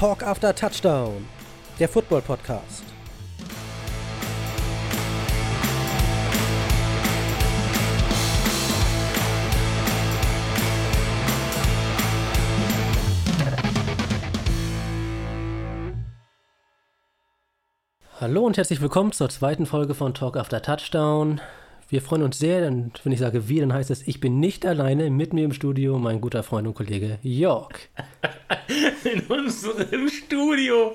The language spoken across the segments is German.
Talk After Touchdown, der Football Podcast. Hallo und herzlich willkommen zur zweiten Folge von Talk After Touchdown. Wir freuen uns sehr, denn wenn ich sage wir, dann heißt es, ich bin nicht alleine, mit mir im Studio mein guter Freund und Kollege Jörg. In unserem Studio.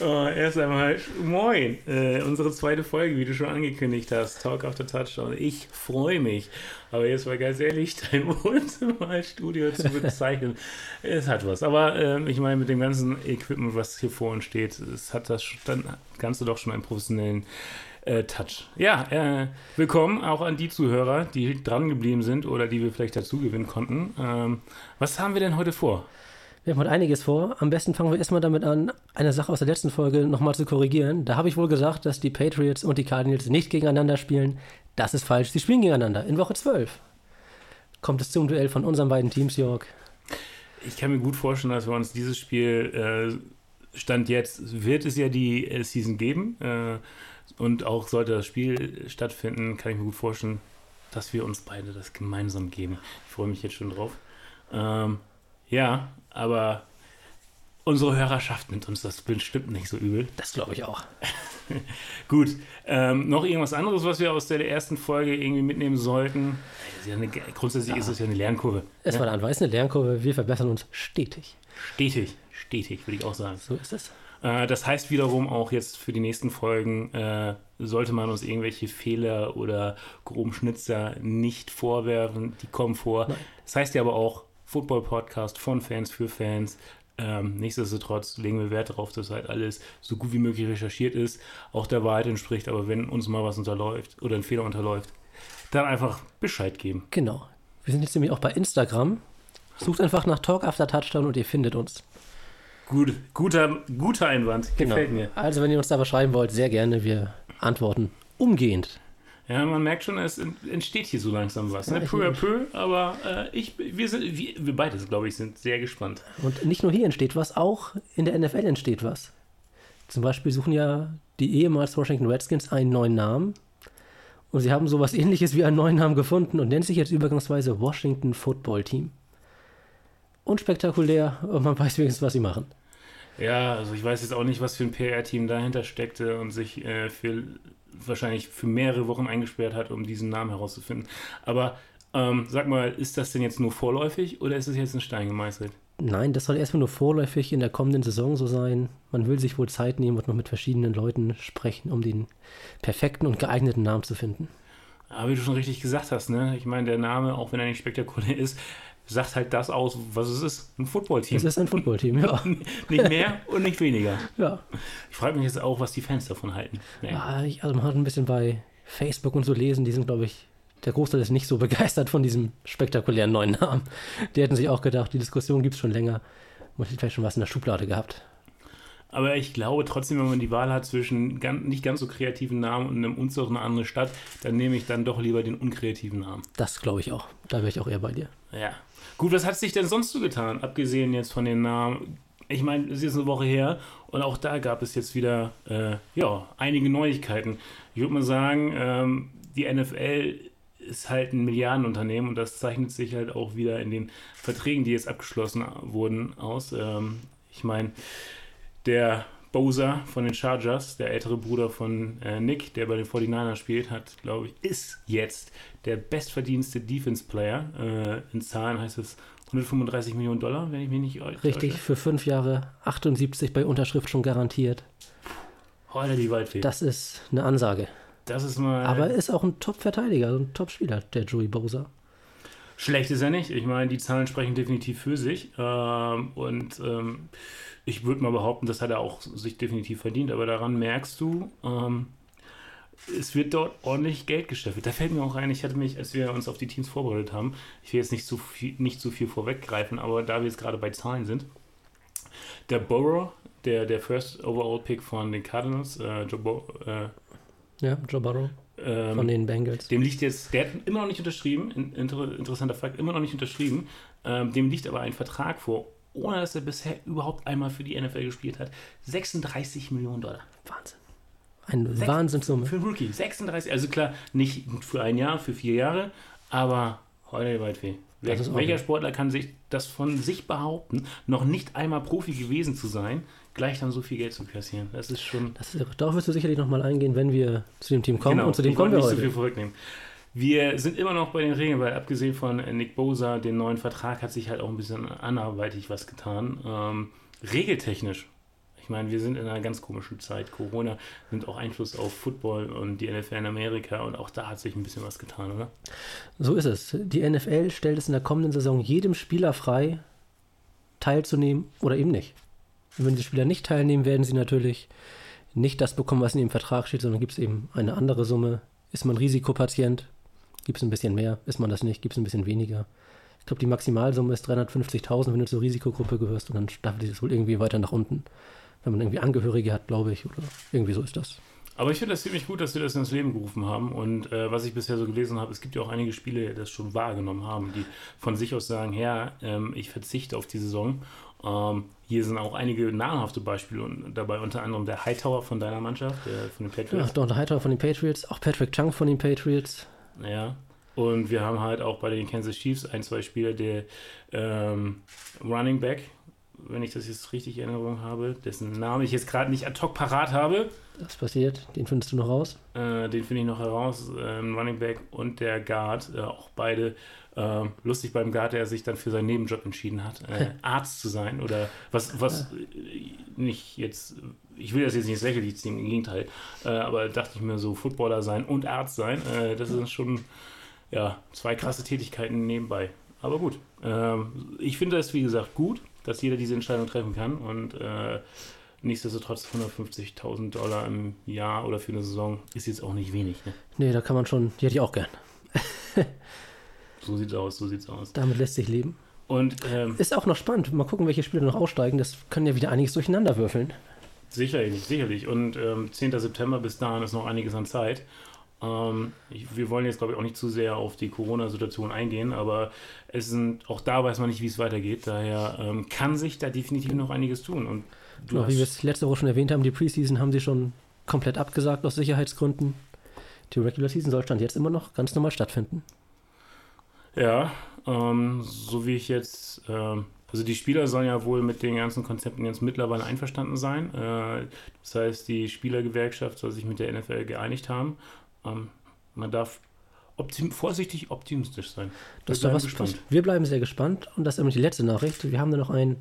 Oh, erst einmal moin. Äh, unsere zweite Folge, wie du schon angekündigt hast, Talk After Touchdown. Ich freue mich. Aber jetzt mal ganz ehrlich, dein Wohnzimmer als Studio zu bezeichnen, es hat was. Aber äh, ich meine, mit dem ganzen Equipment, was hier vor uns steht, es hat das dann Ganze doch schon einen professionellen äh, Touch. Ja, äh, willkommen auch an die Zuhörer, die dran geblieben sind oder die wir vielleicht dazu gewinnen konnten. Ähm, was haben wir denn heute vor? Wir haben heute einiges vor. Am besten fangen wir erstmal damit an, eine Sache aus der letzten Folge nochmal zu korrigieren. Da habe ich wohl gesagt, dass die Patriots und die Cardinals nicht gegeneinander spielen. Das ist falsch. Sie spielen gegeneinander in Woche 12. Kommt es zum Duell von unseren beiden Teams, Jörg? Ich kann mir gut vorstellen, dass wir uns dieses Spiel, äh, Stand jetzt, wird es ja die äh, Season geben. Äh, und auch sollte das Spiel stattfinden, kann ich mir gut vorstellen, dass wir uns beide das gemeinsam geben. Ich freue mich jetzt schon drauf. Ähm, ja, aber unsere Hörerschaft nimmt uns das bestimmt nicht so übel. Das glaube ich auch. Gut, ähm, noch irgendwas anderes, was wir aus der ersten Folge irgendwie mitnehmen sollten? Ja eine, grundsätzlich ja. ist es ja eine Lernkurve. Es ne? war eine eine Lernkurve. Wir verbessern uns stetig. Stetig, stetig, würde ich auch sagen. So ist es. Äh, das heißt wiederum auch jetzt für die nächsten Folgen, äh, sollte man uns irgendwelche Fehler oder groben Schnitzer nicht vorwerfen, die kommen vor. Nein. Das heißt ja aber auch Football-Podcast von Fans für Fans. Ähm, nichtsdestotrotz legen wir Wert darauf, dass halt alles so gut wie möglich recherchiert ist, auch der Wahrheit entspricht. Aber wenn uns mal was unterläuft oder ein Fehler unterläuft, dann einfach Bescheid geben. Genau. Wir sind jetzt nämlich auch bei Instagram. Sucht einfach nach Talk After Touchdown und ihr findet uns. Gut, guter, guter Einwand. Genau. Gefällt mir. Also, wenn ihr uns da was schreiben wollt, sehr gerne. Wir antworten umgehend. Ja, man merkt schon, es entsteht hier so langsam was. Ne? Peu à peu, aber äh, ich, wir, sind, wir, wir beide, glaube ich, sind sehr gespannt. Und nicht nur hier entsteht was, auch in der NFL entsteht was. Zum Beispiel suchen ja die ehemals Washington Redskins einen neuen Namen. Und sie haben sowas ähnliches wie einen neuen Namen gefunden und nennt sich jetzt übergangsweise Washington Football Team. Unspektakulär, aber man weiß wenigstens, was sie machen. Ja, also ich weiß jetzt auch nicht, was für ein PR-Team dahinter steckte und sich äh, für wahrscheinlich für mehrere Wochen eingesperrt hat, um diesen Namen herauszufinden. Aber ähm, sag mal, ist das denn jetzt nur vorläufig oder ist es jetzt in Stein gemeißelt? Nein, das soll erstmal nur vorläufig in der kommenden Saison so sein. Man will sich wohl Zeit nehmen und noch mit verschiedenen Leuten sprechen, um den perfekten und geeigneten Namen zu finden. Aber wie du schon richtig gesagt hast, ne? Ich meine, der Name, auch wenn er nicht spektakulär ist, sagt halt das aus, was es ist. Ein Footballteam. Es ist ein Footballteam, ja. nicht mehr und nicht weniger. Ja. Ich frage mich jetzt auch, was die Fans davon halten. Nee. Ja, ich, also man hat ein bisschen bei Facebook und so lesen, die sind, glaube ich, der Großteil ist nicht so begeistert von diesem spektakulären neuen Namen. Die hätten sich auch gedacht, die Diskussion gibt es schon länger. Man hätte vielleicht schon was in der Schublade gehabt. Aber ich glaube trotzdem, wenn man die Wahl hat zwischen ganz, nicht ganz so kreativen Namen und einem Umzug in eine andere Stadt, dann nehme ich dann doch lieber den unkreativen Namen. Das glaube ich auch. Da wäre ich auch eher bei dir. Ja. Gut, was hat sich denn sonst so getan, abgesehen jetzt von den Namen? Ich meine, es ist jetzt eine Woche her und auch da gab es jetzt wieder äh, ja, einige Neuigkeiten. Ich würde mal sagen, ähm, die NFL ist halt ein Milliardenunternehmen und das zeichnet sich halt auch wieder in den Verträgen, die jetzt abgeschlossen wurden, aus. Ähm, ich meine, der Bowser von den Chargers, der ältere Bruder von äh, Nick, der bei den 49ers spielt, hat, glaube ich, ist jetzt der bestverdienste Defense-Player. Äh, in Zahlen heißt es 135 Millionen Dollar, wenn ich mich nicht. Richtig, für fünf Jahre 78 bei Unterschrift schon garantiert. Heute die Waldfee. Das ist eine Ansage. Das ist mal. Aber er ist auch ein Top-Verteidiger, ein Top-Spieler, der Joey Bowser. Schlecht ist er nicht. Ich meine, die Zahlen sprechen definitiv für sich. Ähm, und ähm, ich würde mal behaupten, das hat er auch sich definitiv verdient. Aber daran merkst du, ähm, es wird dort ordentlich Geld gescheffelt. Da fällt mir auch ein, ich hatte mich, als wir uns auf die Teams vorbereitet haben, ich will jetzt nicht zu viel, nicht zu viel vorweggreifen, aber da wir jetzt gerade bei Zahlen sind, der Burrow, der, der First Overall Pick von den Cardinals, äh, Joe, Bo, äh, ja, Joe Burrow. Ähm, von den Bengals. Dem liegt jetzt, der hat immer noch nicht unterschrieben, inter, interessanter Fakt, immer noch nicht unterschrieben. Ähm, dem liegt aber ein Vertrag vor ohne dass er bisher überhaupt einmal für die NFL gespielt hat. 36 Millionen Dollar. Wahnsinn. Eine Sechs, Wahnsinnssumme. Für einen Rookie. 36. Also klar, nicht für ein Jahr, für vier Jahre, aber heute weit weh. Welcher Sportler kann sich das von sich behaupten, noch nicht einmal Profi gewesen zu sein, gleich dann so viel Geld zu kassieren? Das ist schon. Das ist, darauf wirst du sicherlich nochmal eingehen, wenn wir zu dem Team kommen. Genau, und zu dem kommen wir nicht heute. So viel vorwegnehmen. Wir sind immer noch bei den Regeln, weil abgesehen von Nick Bosa, den neuen Vertrag, hat sich halt auch ein bisschen anderweitig was getan. Ähm, regeltechnisch. Ich meine, wir sind in einer ganz komischen Zeit. Corona nimmt auch Einfluss auf Football und die NFL in Amerika und auch da hat sich ein bisschen was getan, oder? So ist es. Die NFL stellt es in der kommenden Saison jedem Spieler frei, teilzunehmen oder eben nicht. Und wenn die Spieler nicht teilnehmen, werden sie natürlich nicht das bekommen, was in ihrem Vertrag steht, sondern gibt es eben eine andere Summe. Ist man Risikopatient, Gibt es ein bisschen mehr? Ist man das nicht? Gibt es ein bisschen weniger? Ich glaube, die Maximalsumme ist 350.000, wenn du zur Risikogruppe gehörst und dann staffelt sich das wohl irgendwie weiter nach unten. Wenn man irgendwie Angehörige hat, glaube ich, oder irgendwie so ist das. Aber ich finde das ziemlich gut, dass wir das ins Leben gerufen haben. Und äh, was ich bisher so gelesen habe, es gibt ja auch einige Spiele, die das schon wahrgenommen haben, die von sich aus sagen, ja, ähm, ich verzichte auf die Saison. Ähm, hier sind auch einige namhafte Beispiele dabei, unter anderem der Hightower von deiner Mannschaft, der von den Patriots. Ja, doch, der Hightower von den Patriots, auch Patrick Chung von den Patriots. Ja. Und wir haben halt auch bei den Kansas Chiefs ein, zwei Spieler, der ähm, Running Back, wenn ich das jetzt richtig in Erinnerung habe, dessen Namen ich jetzt gerade nicht ad hoc parat habe. Das passiert, den findest du noch raus? Äh, den finde ich noch heraus. Ähm, Running Back und der Guard, äh, auch beide äh, lustig beim Guard, der sich dann für seinen Nebenjob entschieden hat, äh, Arzt zu sein oder was, was. Äh, nicht jetzt ich will das jetzt nicht lächerlich ziehen, im Gegenteil, äh, aber dachte ich mir so, Footballer sein und Arzt sein, das sind schon ja, zwei krasse Tätigkeiten nebenbei. Aber gut, ähm, ich finde es, wie gesagt, gut, dass jeder diese Entscheidung treffen kann und äh, nichtsdestotrotz 150.000 Dollar im Jahr oder für eine Saison ist jetzt auch nicht wenig. Ne? Nee, da kann man schon, die hätte ich auch gern. so sieht's aus, so sieht's aus. Damit lässt sich leben. Und, ähm, ist auch noch spannend. Mal gucken, welche Spieler noch aussteigen. Das können ja wieder einiges durcheinander würfeln. Sicherlich, sicherlich. Und ähm, 10. September bis dahin ist noch einiges an Zeit. Ähm, ich, wir wollen jetzt, glaube ich, auch nicht zu sehr auf die Corona-Situation eingehen, aber es sind, auch da weiß man nicht, wie es weitergeht. Daher ähm, kann sich da definitiv noch einiges tun. Und genau, wie wir es letzte Woche schon erwähnt haben, die Preseason haben sie schon komplett abgesagt aus Sicherheitsgründen. Die Regular Season soll Stand jetzt immer noch ganz normal stattfinden. Ja, ähm, so wie ich jetzt ähm, also die Spieler sollen ja wohl mit den ganzen Konzepten jetzt mittlerweile einverstanden sein. Äh, das heißt, die Spielergewerkschaft soll sich mit der NFL geeinigt haben. Ähm, man darf optim vorsichtig optimistisch sein. Das ist was gespannt. Wir bleiben sehr gespannt und das ist immer die letzte Nachricht. Wir haben da noch ein,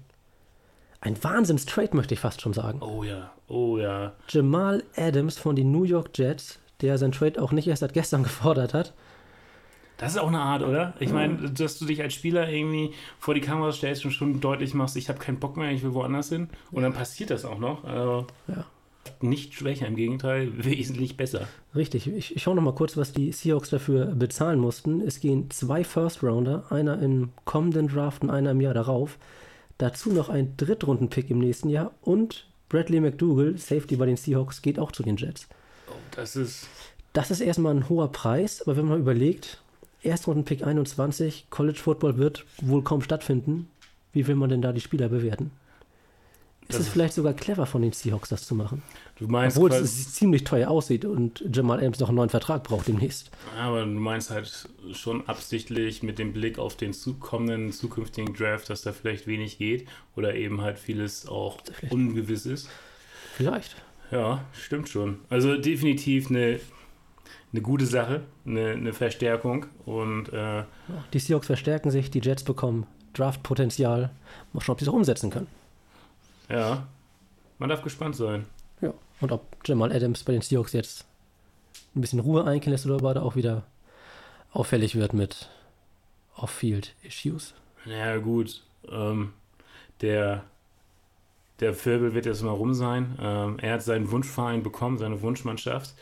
ein Wahnsinns-Trade, möchte ich fast schon sagen. Oh ja, oh ja. Jamal Adams von den New York Jets, der sein Trade auch nicht erst seit gestern gefordert hat, das ist auch eine Art, oder? Ich meine, dass du dich als Spieler irgendwie vor die Kamera stellst und schon deutlich machst, ich habe keinen Bock mehr, ich will woanders hin. Und dann passiert das auch noch. Also ja. Nicht schwächer, im Gegenteil, wesentlich besser. Richtig. Ich, ich schaue noch mal kurz, was die Seahawks dafür bezahlen mussten. Es gehen zwei First-Rounder, einer im kommenden Draft und einer im Jahr darauf. Dazu noch ein Drittrunden-Pick im nächsten Jahr und Bradley McDougall, Safety bei den Seahawks, geht auch zu den Jets. Oh, das ist. Das ist erstmal ein hoher Preis, aber wenn man überlegt, Erstrunden-Pick 21, College Football wird wohl kaum stattfinden. Wie will man denn da die Spieler bewerten? Ist es vielleicht sogar clever von den Seahawks, das zu machen? Du meinst Obwohl es ziemlich teuer aussieht und Jamal Adams noch einen neuen Vertrag braucht demnächst. Aber du meinst halt schon absichtlich mit dem Blick auf den kommenden zukünftigen Draft, dass da vielleicht wenig geht oder eben halt vieles auch ungewiss ist. Vielleicht. Ja, stimmt schon. Also definitiv eine eine gute Sache, eine, eine Verstärkung. Und, äh, die Seahawks verstärken sich, die Jets bekommen Draftpotenzial. Mal schauen, ob sie es auch umsetzen können. Ja, man darf gespannt sein. Ja, und ob Jamal Adams bei den Seahawks jetzt ein bisschen Ruhe einkehren lässt oder ob er da auch wieder auffällig wird mit Off-Field-Issues. Ja, gut. Ähm, der, der Wirbel wird jetzt mal rum sein. Ähm, er hat seinen Wunschverein bekommen, seine Wunschmannschaft.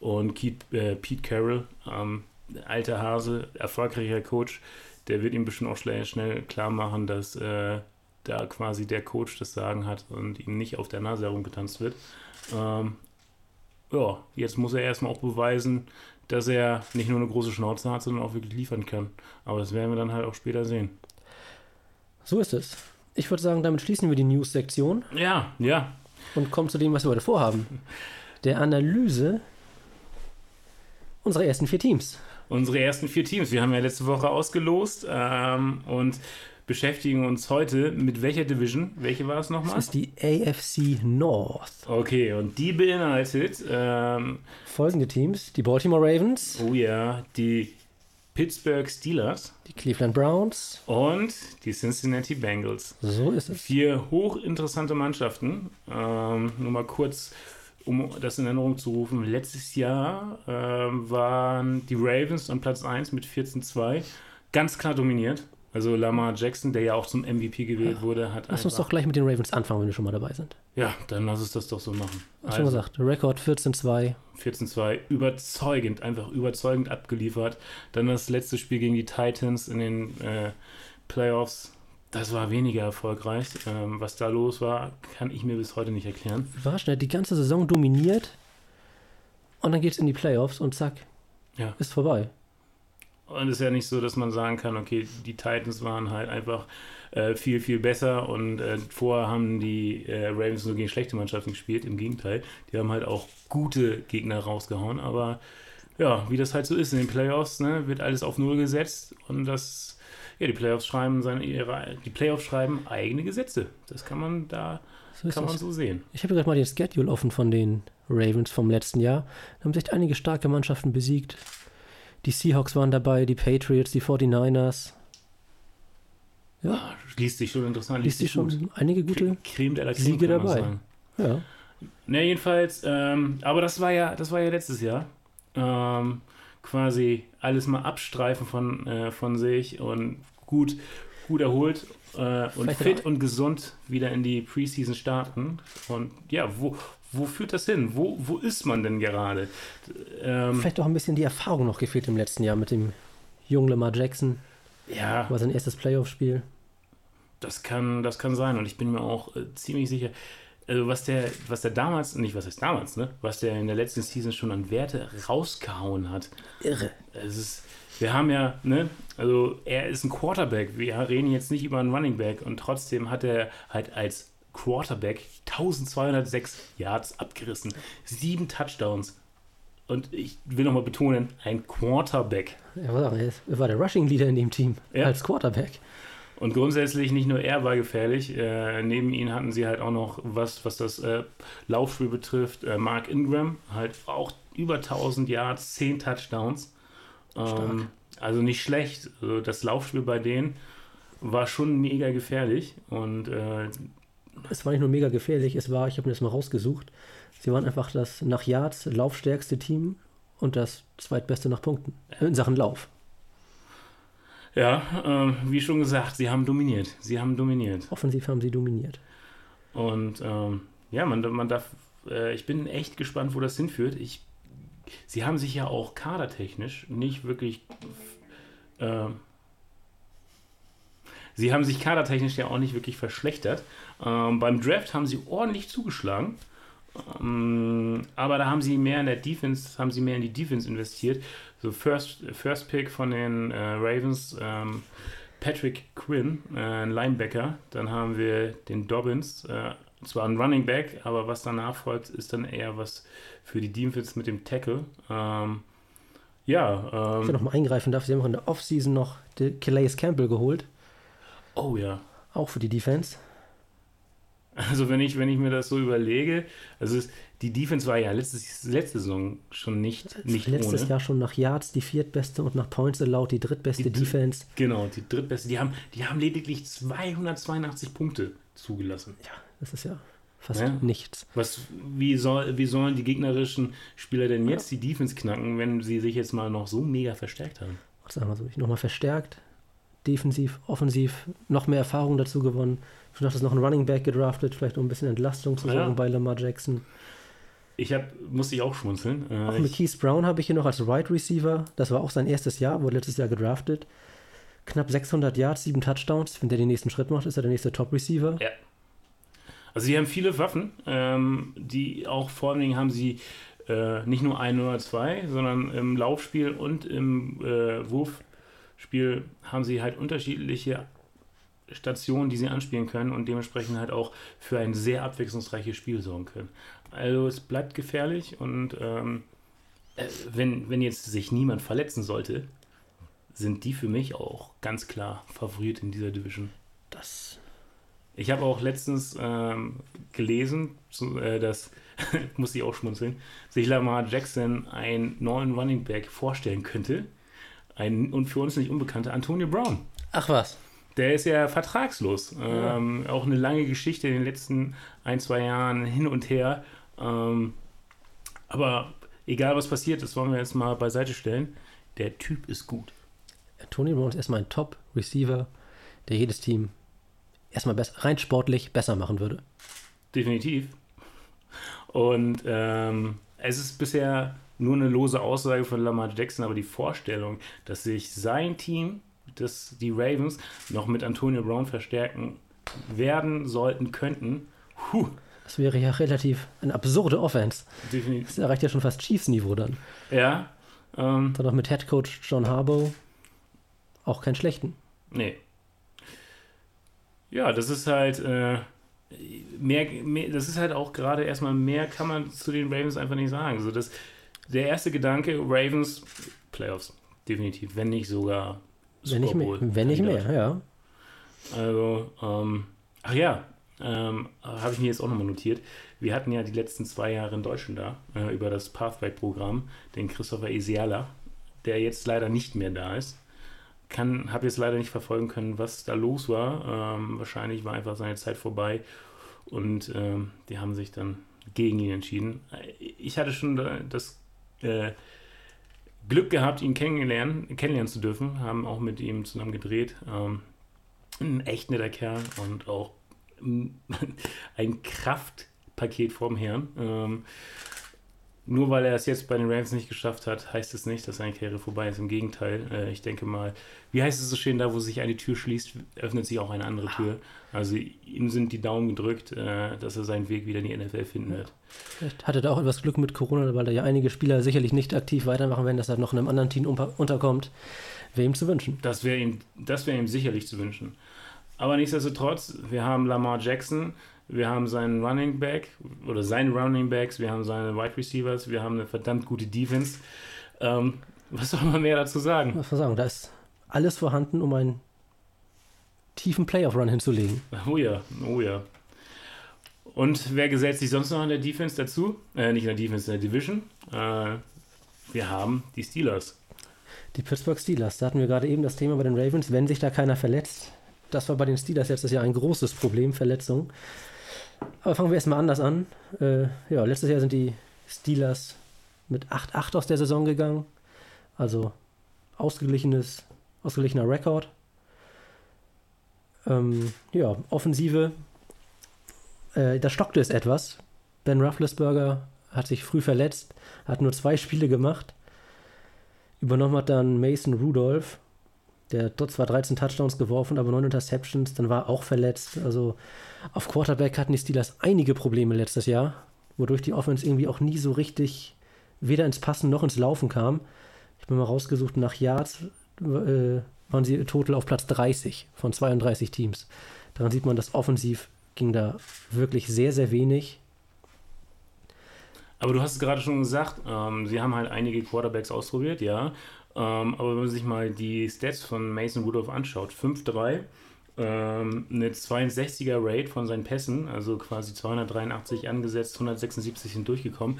Und Keith, äh, Pete Carroll, ähm, alter Hase, erfolgreicher Coach, der wird ihm bestimmt auch schnell, schnell klar machen, dass äh, da quasi der Coach das Sagen hat und ihm nicht auf der Nase herumgetanzt wird. Ähm, ja, jetzt muss er erstmal auch beweisen, dass er nicht nur eine große Schnauze hat, sondern auch wirklich liefern kann. Aber das werden wir dann halt auch später sehen. So ist es. Ich würde sagen, damit schließen wir die News-Sektion Ja, ja. und kommen zu dem, was wir heute vorhaben. Der Analyse unserer ersten vier Teams. Unsere ersten vier Teams. Wir haben ja letzte Woche ausgelost ähm, und beschäftigen uns heute mit welcher Division? Welche war es Das nochmal? ist die AFC North. Okay, und die beinhaltet, ähm, Folgende Teams: die Baltimore Ravens, oh ja, die Pittsburgh Steelers die Cleveland Browns. und die Cincinnati Bengals. So ist es. Vier hochinteressante Mannschaften. Ähm, nur mal kurz, um das in Erinnerung zu rufen. Letztes Jahr ähm, waren die Ravens an Platz 1 mit 14-2 ganz klar dominiert. Also Lamar Jackson, der ja auch zum MVP gewählt wurde, hat Lass uns doch gleich mit den Ravens anfangen, wenn wir schon mal dabei sind. Ja, dann lass uns das doch so machen. Hast schon gesagt, Rekord 14-2. 14-2, überzeugend, einfach überzeugend abgeliefert. Dann das letzte Spiel gegen die Titans in den äh, Playoffs. Das war weniger erfolgreich. Ähm, was da los war, kann ich mir bis heute nicht erklären. Überraschend, er hat die ganze Saison dominiert. Und dann geht es in die Playoffs und zack, Ja. ist vorbei. Und es ist ja nicht so, dass man sagen kann, okay, die Titans waren halt einfach äh, viel, viel besser und äh, vorher haben die äh, Ravens nur gegen schlechte Mannschaften gespielt. Im Gegenteil, die haben halt auch gute Gegner rausgehauen. Aber ja, wie das halt so ist in den Playoffs, ne, wird alles auf Null gesetzt und das, ja, die Playoffs schreiben seine, ihre, die Playoffs schreiben eigene Gesetze. Das kann man da, So kann man das. so sehen. Ich habe gerade mal den Schedule offen von den Ravens vom letzten Jahr. Da haben sich echt einige starke Mannschaften besiegt. Die Seahawks waren dabei, die Patriots, die 49ers. Ja, Ah, liest sich schon interessant, liest sich schon gut. einige gute. Creme de la Creme, Siege dabei. Ja. Na, jedenfalls, ähm, aber das war ja, das war ja letztes Jahr. Ähm, quasi alles mal abstreifen von, äh, von sich und gut, gut erholt äh, und Vielleicht fit und gesund wieder in die Preseason starten. Und ja, wo, wo führt das hin? Wo, wo ist man denn gerade? Ähm, Vielleicht auch ein bisschen die Erfahrung noch gefehlt im letzten Jahr mit dem jungen Lamar Jackson. ja, War sein erstes Playoff-Spiel. Das kann, das kann sein und ich bin mir auch äh, ziemlich sicher, also was der, was der damals, nicht was heißt damals, ne, was der in der letzten Season schon an Werte rausgehauen hat. Irre. Es ist, wir haben ja, ne, also er ist ein Quarterback, wir reden jetzt nicht über einen Running Back und trotzdem hat er halt als Quarterback 1206 Yards abgerissen, sieben Touchdowns. Und ich will nochmal betonen, ein Quarterback. Er war, er war der Rushing-Leader in dem Team Ja. als Quarterback. Und grundsätzlich nicht nur er war gefährlich, äh, neben ihm hatten sie halt auch noch, was, was das äh, Laufspiel betrifft, äh, Mark Ingram, halt auch über 1000 Yards, 10 Touchdowns. Ähm, also nicht schlecht. Also das Laufspiel bei denen war schon mega gefährlich und äh, Es war nicht nur mega gefährlich, es war, ich habe mir das mal rausgesucht, sie waren einfach das nach Yards laufstärkste Team und das zweitbeste nach Punkten in Sachen Lauf. ja, ähm, wie schon gesagt, sie haben dominiert. Sie haben dominiert. Offensiv haben sie dominiert. Und ähm, ja, man, man darf, äh, ich bin echt gespannt, wo das hinführt. Ich, sie haben sich ja auch kadertechnisch nicht wirklich, ähm, sie haben sich kadertechnisch ja auch nicht wirklich verschlechtert. Ähm, beim Draft haben sie ordentlich zugeschlagen. Ähm, aber da haben sie mehr in der Defense, haben sie mehr in die Defense investiert. So First, First Pick von den äh, Ravens, ähm, Patrick Quinn, äh, ein Linebacker. Dann haben wir den Dobbins, äh, zwar ein Running Back, aber was danach folgt, ist dann eher was für die Defense mit dem Tackle. Ähm, ja, Ich ähm, noch mal eingreifen darf, sie haben auch in der Offseason noch Calais Campbell geholt, oh ja. auch für die Defense. Also wenn ich, wenn ich mir das so überlege, also es, die Defense war ja letztes, letzte Saison schon nicht, nicht Letztes ohne. Jahr schon nach Yards die viertbeste und nach Points allowed die drittbeste Die Defense. Genau, die drittbeste. Die haben, die haben lediglich 282 Punkte zugelassen. Ja, das ist ja fast Ja. nichts. Was, wie, soll, wie sollen die gegnerischen Spieler denn jetzt die Defense knacken, wenn sie sich jetzt mal noch so mega verstärkt haben? Sagen wir so, nochmal verstärkt, defensiv, offensiv, noch mehr Erfahrung dazu gewonnen. Ich dachte, es ist noch ein Running Back gedraftet, vielleicht um ein bisschen Entlastung zu Ja. sorgen bei Lamar Jackson. Ich hab, musste ich auch schmunzeln. Äh, Auch mit Keith Brown habe ich hier noch als Wide Receiver. Das war auch sein erstes Jahr, wurde letztes Jahr gedraftet. Knapp 600 Yards, 7 Touchdowns. Wenn der den nächsten Schritt macht, ist er der nächste Top Receiver. Ja. also sie haben viele Waffen, ähm, die auch vor allen Dingen haben sie äh, nicht nur ein oder zwei, sondern im Laufspiel und im äh, Wurfspiel haben sie halt unterschiedliche Stationen, die sie anspielen können und dementsprechend halt auch für ein sehr abwechslungsreiches Spiel sorgen können. Also es bleibt gefährlich und ähm, äh, wenn, wenn jetzt sich niemand verletzen sollte, sind die für mich auch ganz klar Favorit in dieser Division. Das. Ich habe auch letztens ähm, gelesen, so, äh, dass, muss ich auch schmunzeln, sich Lamar Jackson einen neuen Running Back vorstellen könnte. Ein und für uns nicht unbekannter Antonio Brown. Ach was. Der ist ja vertragslos. Ja. Ähm, auch eine lange Geschichte in den letzten ein, zwei Jahren hin und her. Ähm, aber egal was passiert, das wollen wir jetzt mal beiseite stellen. Der Typ ist gut. Tony Brown ist erstmal ein Top-Receiver, der jedes Team erstmal rein sportlich besser machen würde. Definitiv. Und ähm, es ist bisher nur eine lose Aussage von Lamar Jackson, aber die Vorstellung, dass sich sein Team, das, die Ravens, noch mit Antonio Brown verstärken werden, sollten, könnten, puh. Das wäre ja relativ eine absurde Offense. Definitiv. Das erreicht ja schon fast Chiefs-Niveau dann. Ja. Ähm, dann noch mit Head Coach John Harbaugh. Auch keinen schlechten. Nee. Ja, das ist halt äh, mehr, mehr, das ist halt auch gerade erstmal mehr kann man zu den Ravens einfach nicht sagen. So, das, der erste Gedanke, Ravens, Playoffs, definitiv, wenn nicht sogar wenn nicht mehr, wenn nicht mehr, ja. Also, ähm, ach ja, ähm, habe ich mir jetzt auch nochmal notiert. Wir hatten ja die letzten zwei Jahre in Deutschland da äh, über das Pathway-Programm, den Christopher Isiala, der jetzt leider nicht mehr da ist kann, habe jetzt leider nicht verfolgen können, was da los war. Ähm, wahrscheinlich war einfach seine Zeit vorbei und ähm, die haben sich dann gegen ihn entschieden. Ich hatte schon das äh, Glück gehabt, ihn kennengelernt, kennenlernen zu dürfen, haben auch mit ihm zusammen gedreht. Ähm, ein echt netter Kerl und auch ein Kraftpaket vom Herrn. Nur weil er es jetzt bei den Rams nicht geschafft hat, heißt es nicht, dass seine Karriere vorbei ist. Im Gegenteil, äh, ich denke mal, wie heißt es so schön, da wo sich eine Tür schließt, öffnet sich auch eine andere Tür. Also ihm sind die Daumen gedrückt, äh, dass er seinen Weg wieder in die NFL finden wird. Vielleicht hatte er auch etwas Glück mit Corona, weil da ja einige Spieler sicherlich nicht aktiv weitermachen werden, dass er noch in einem anderen Team unterkommt. Wäre ihm zu wünschen. Das wäre ihm, wär ihm sicherlich zu wünschen. Aber nichtsdestotrotz, wir haben Lamar Jackson, wir haben seinen Running Back oder seine Running Backs, wir haben seine Wide Receivers, wir haben eine verdammt gute Defense. Ähm, was soll man mehr dazu sagen? Was soll man sagen? Da ist alles vorhanden, um einen tiefen Playoff-Run hinzulegen. Oh ja, oh ja. Und wer gesellt sich sonst noch in der Defense dazu? Äh, nicht in der Defense, in der Division. Äh, wir haben die Steelers. Die Pittsburgh Steelers. Da hatten wir gerade eben das Thema bei den Ravens, wenn sich da keiner verletzt. Das war bei den Steelers letztes Jahr ein großes Problem, Verletzungen. Aber fangen wir erstmal anders an. Äh, ja, letztes Jahr sind die Steelers mit 8-8 aus der Saison gegangen. Also ausgeglichenes, ausgeglichener Rekord. Ähm, ja, Offensive. Äh, da stockte es etwas. Ben Rufflesberger hat sich früh verletzt, hat nur zwei Spiele gemacht. Übernommen hat dann Mason Rudolph. Der hat zwar 13 Touchdowns geworfen, aber 9 Interceptions, dann war er auch verletzt. Also auf Quarterback hatten die Steelers einige Probleme letztes Jahr, wodurch die Offense irgendwie auch nie so richtig weder ins Passen noch ins Laufen kam. Ich bin mal rausgesucht, nach Yards äh, waren sie total auf Platz 30 von 32 Teams. Daran sieht man, dass offensiv ging da wirklich sehr, sehr wenig. Aber du hast es gerade schon gesagt, ähm, sie haben halt einige Quarterbacks ausprobiert, ja. Ähm, aber wenn man sich mal die Stats von Mason Rudolph anschaut, 5-3, ähm, eine 62er Rate von seinen Pässen, also quasi 283 angesetzt, 176 sind durchgekommen,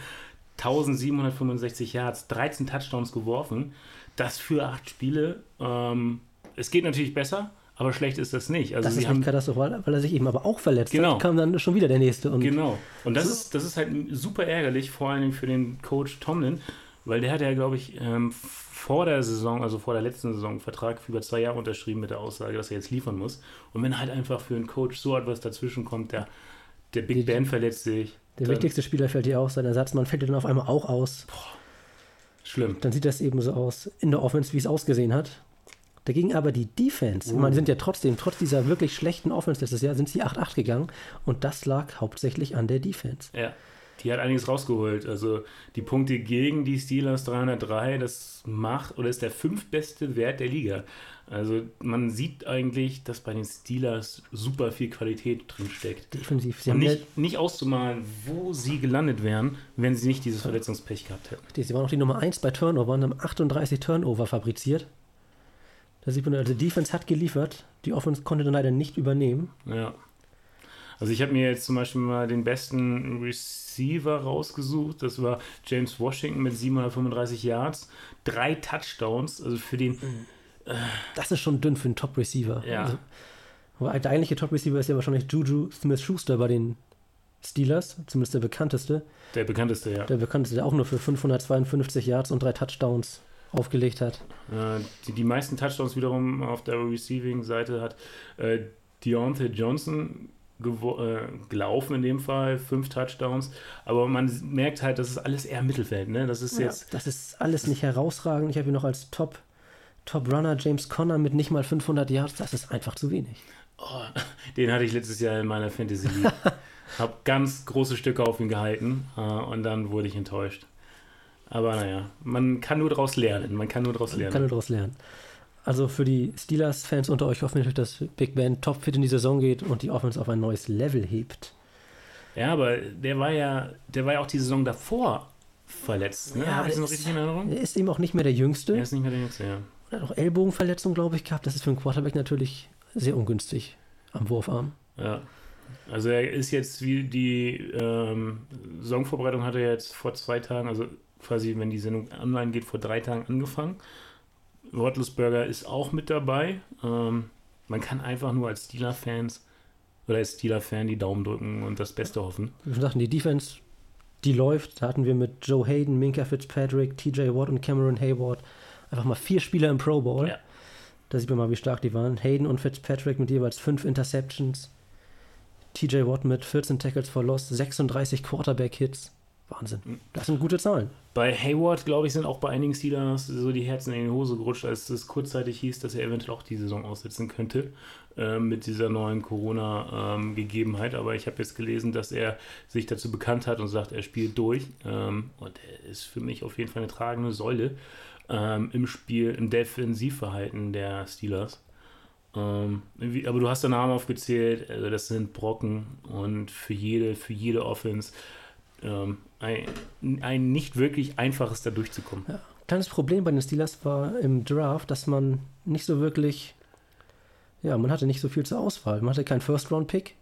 1765 Yards, 13 Touchdowns geworfen. Das für acht Spiele. Ähm, es geht natürlich besser, aber schlecht ist das nicht. Also das ist nicht katastrophal, weil er sich eben aber auch verletzt genau. hat. kam dann schon wieder der nächste. Und genau. Und das, so. ist, das ist halt super ärgerlich, vor allem für den Coach Tomlin, weil der hat ja, glaube ich, ähm, vor der Saison, also vor der letzten Saison, einen Vertrag für über zwei Jahre unterschrieben mit der Aussage, dass er jetzt liefern muss. Und wenn halt einfach für einen Coach so etwas dazwischen kommt, der, der Big Ben verletzt sich. Der wichtigste Spieler fällt dir auch, sein Ersatzmann fällt dir dann auf einmal auch aus. Boah, schlimm. Dann sieht das eben so aus in der Offense, wie es ausgesehen hat. Dagegen aber die Defense, uh. meine, die sind ja trotzdem, trotz dieser wirklich schlechten Offense letztes Jahr, sind sie 8-8 gegangen und das lag hauptsächlich an der Defense. Ja. Die hat einiges rausgeholt. Also die Punkte gegen die Steelers 303, das macht oder ist der fünftbeste Wert der Liga. Also man sieht eigentlich, dass bei den Steelers super viel Qualität drin steckt. Defensiv. Sie haben nicht, ja, nicht auszumalen, wo sie gelandet wären, wenn sie nicht dieses Verletzungspech gehabt hätten. Sie waren auch die Nummer 1 bei Turnover und haben 38 Turnover fabriziert. Da sieht man, also Defense hat geliefert, die Offense konnte dann leider nicht übernehmen. Ja. Also ich habe mir jetzt zum Beispiel mal den besten Receiver rausgesucht. Das war James Washington mit 735 Yards, drei Touchdowns. Also für den. Äh, das ist schon dünn für einen Top-Receiver. Ja. Also, der eigentliche Top-Receiver ist ja wahrscheinlich Juju Smith-Schuster bei den Steelers, zumindest der bekannteste. Der bekannteste, ja. Der bekannteste, der auch nur für 552 Yards und drei Touchdowns aufgelegt hat. Äh, die, die meisten Touchdowns wiederum auf der Receiving-Seite hat äh, Deontay Johnson äh, gelaufen in dem Fall, fünf Touchdowns, aber man merkt halt, das ist alles eher Mittelfeld, ne? Das ist ja, jetzt. Das ist alles nicht herausragend. Ich habe hier noch als Top, Top Runner James Conner mit nicht mal 500 Yards, das ist einfach zu wenig. Oh, den hatte ich letztes Jahr in meiner Fantasy League. habe ganz große Stücke auf ihn gehalten äh, und dann wurde ich enttäuscht. Aber naja, man kann nur daraus lernen. Man kann nur daraus lernen. Man kann nur daraus lernen. Also für die Steelers-Fans unter euch hoffen wir natürlich, dass Big Ben topfit in die Saison geht und die Offense auf ein neues Level hebt. Ja, aber der war ja, der war ja auch die Saison davor verletzt. Ne? Ja, Habe ich das noch richtig in Erinnerung? Er ist eben auch nicht mehr der Jüngste. Er ist nicht mehr der Jüngste, ja. Er hat auch Ellbogenverletzung, glaube ich, gehabt. Das ist für einen Quarterback natürlich sehr ungünstig am Wurfarm. Ja. Also er ist jetzt wie die ähm, Saisonvorbereitung hat er jetzt vor zwei Tagen, also quasi, wenn die Sendung online geht, vor drei Tagen angefangen. Rottelsberger ist auch mit dabei. Ähm, man kann einfach nur als Steeler-Fans oder als Steeler-Fan die Daumen drücken und das Beste hoffen. Wir sagten, die Defense, die läuft. Da hatten wir mit Joe Hayden, Minka Fitzpatrick, TJ Watt und Cameron Hayward einfach mal vier Spieler im Pro Bowl. Ja. Da sieht man mal, wie stark die waren. Hayden und Fitzpatrick mit jeweils fünf Interceptions. TJ Watt mit 14 Tackles for Loss, 36 Quarterback-Hits. Wahnsinn. Das sind gute Zahlen. Bei Hayward, glaube ich, sind auch bei einigen Steelers so die Herzen in die Hose gerutscht, als es kurzzeitig hieß, dass er eventuell auch die Saison aussetzen könnte äh, mit dieser neuen Corona-Gegebenheit. Ähm, Aber ich habe jetzt gelesen, dass er sich dazu bekannt hat und sagt, er spielt durch. Ähm, und er ist für mich auf jeden Fall eine tragende Säule ähm, im Spiel, im Defensivverhalten der Steelers. Ähm, aber du hast den Namen aufgezählt, also das sind Brocken und für jede, für jede Offense ähm, ein, ein, nicht wirklich einfaches da durchzukommen. Ja. Kleines Problem bei den Steelers war im Draft, dass man nicht so wirklich, ja, man hatte nicht so viel zur Auswahl. Man hatte keinen First-Round-Pick,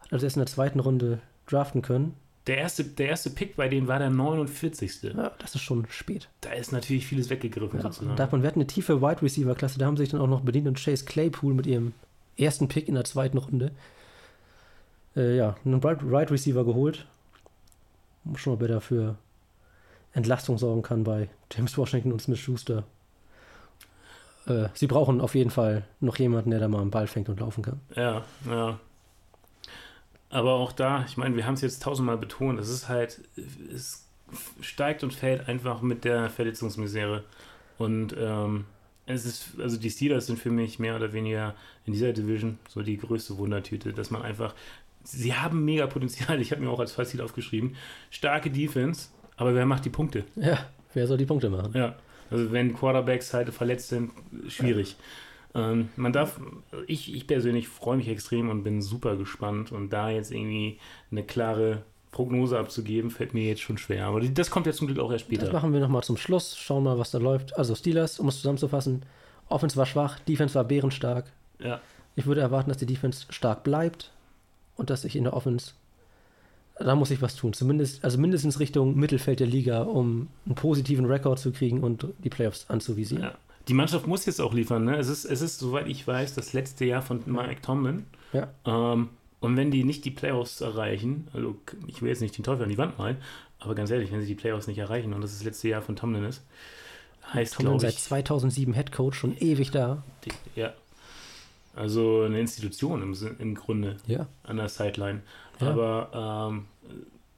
hat also erst in der zweiten Runde draften können. Der erste, der erste Pick bei denen war der 49. Ja, das ist schon spät. Da ist natürlich vieles weggegriffen ja, sozusagen. Da hat man, wir hatten eine tiefe Wide Receiver Klasse, da haben sie sich dann auch noch bedient und Chase Claypool mit ihrem ersten Pick in der zweiten Runde. Äh, ja, einen Wide Receiver geholt schon mal wer dafür Entlastung sorgen kann bei James Washington und Smith Schuster. Äh, sie brauchen auf jeden Fall noch jemanden, der da mal einen Ball fängt und laufen kann. Ja, ja. Aber auch da, ich meine, wir haben es jetzt tausendmal betont, es ist halt, es steigt und fällt einfach mit der Verletzungsmisere. Und ähm, es ist, also die Steelers sind für mich mehr oder weniger in dieser Division so die größte Wundertüte, dass man einfach sie haben mega Potenzial. Ich habe mir auch als Fazit aufgeschrieben. Starke Defense, aber wer macht die Punkte? Ja, wer soll die Punkte machen? Ja, also wenn Quarterbacks halt verletzt sind, schwierig. Ja. Ähm, man darf, ich, ich persönlich freue mich extrem und bin super gespannt und da jetzt irgendwie eine klare Prognose abzugeben, fällt mir jetzt schon schwer. Aber das kommt ja zum Glück auch erst später. Das machen wir nochmal zum Schluss. Schauen mal, was da läuft. Also Steelers, um es zusammenzufassen, Offense war schwach, Defense war bärenstark. Ja. Ich würde erwarten, dass die Defense stark bleibt und dass ich in der Offense, da muss ich was tun. Zumindest, also mindestens Richtung Mittelfeld der Liga, um einen positiven Rekord zu kriegen und die Playoffs anzuvisieren. Ja. Die Mannschaft muss jetzt auch liefern. Ne? Es, ist, es ist, soweit ich weiß, das letzte Jahr von Mike Tomlin. Ja. Ähm, und wenn die nicht die Playoffs erreichen, also ich will jetzt nicht den Teufel an die Wand malen, aber ganz ehrlich, wenn sie die Playoffs nicht erreichen und das das letzte Jahr von Tomlin ist, heißt Tomlin seit 2007 Head Coach schon ewig da. Ja, also eine Institution im, im Grunde ja. an der Sideline. Ja. Aber ähm,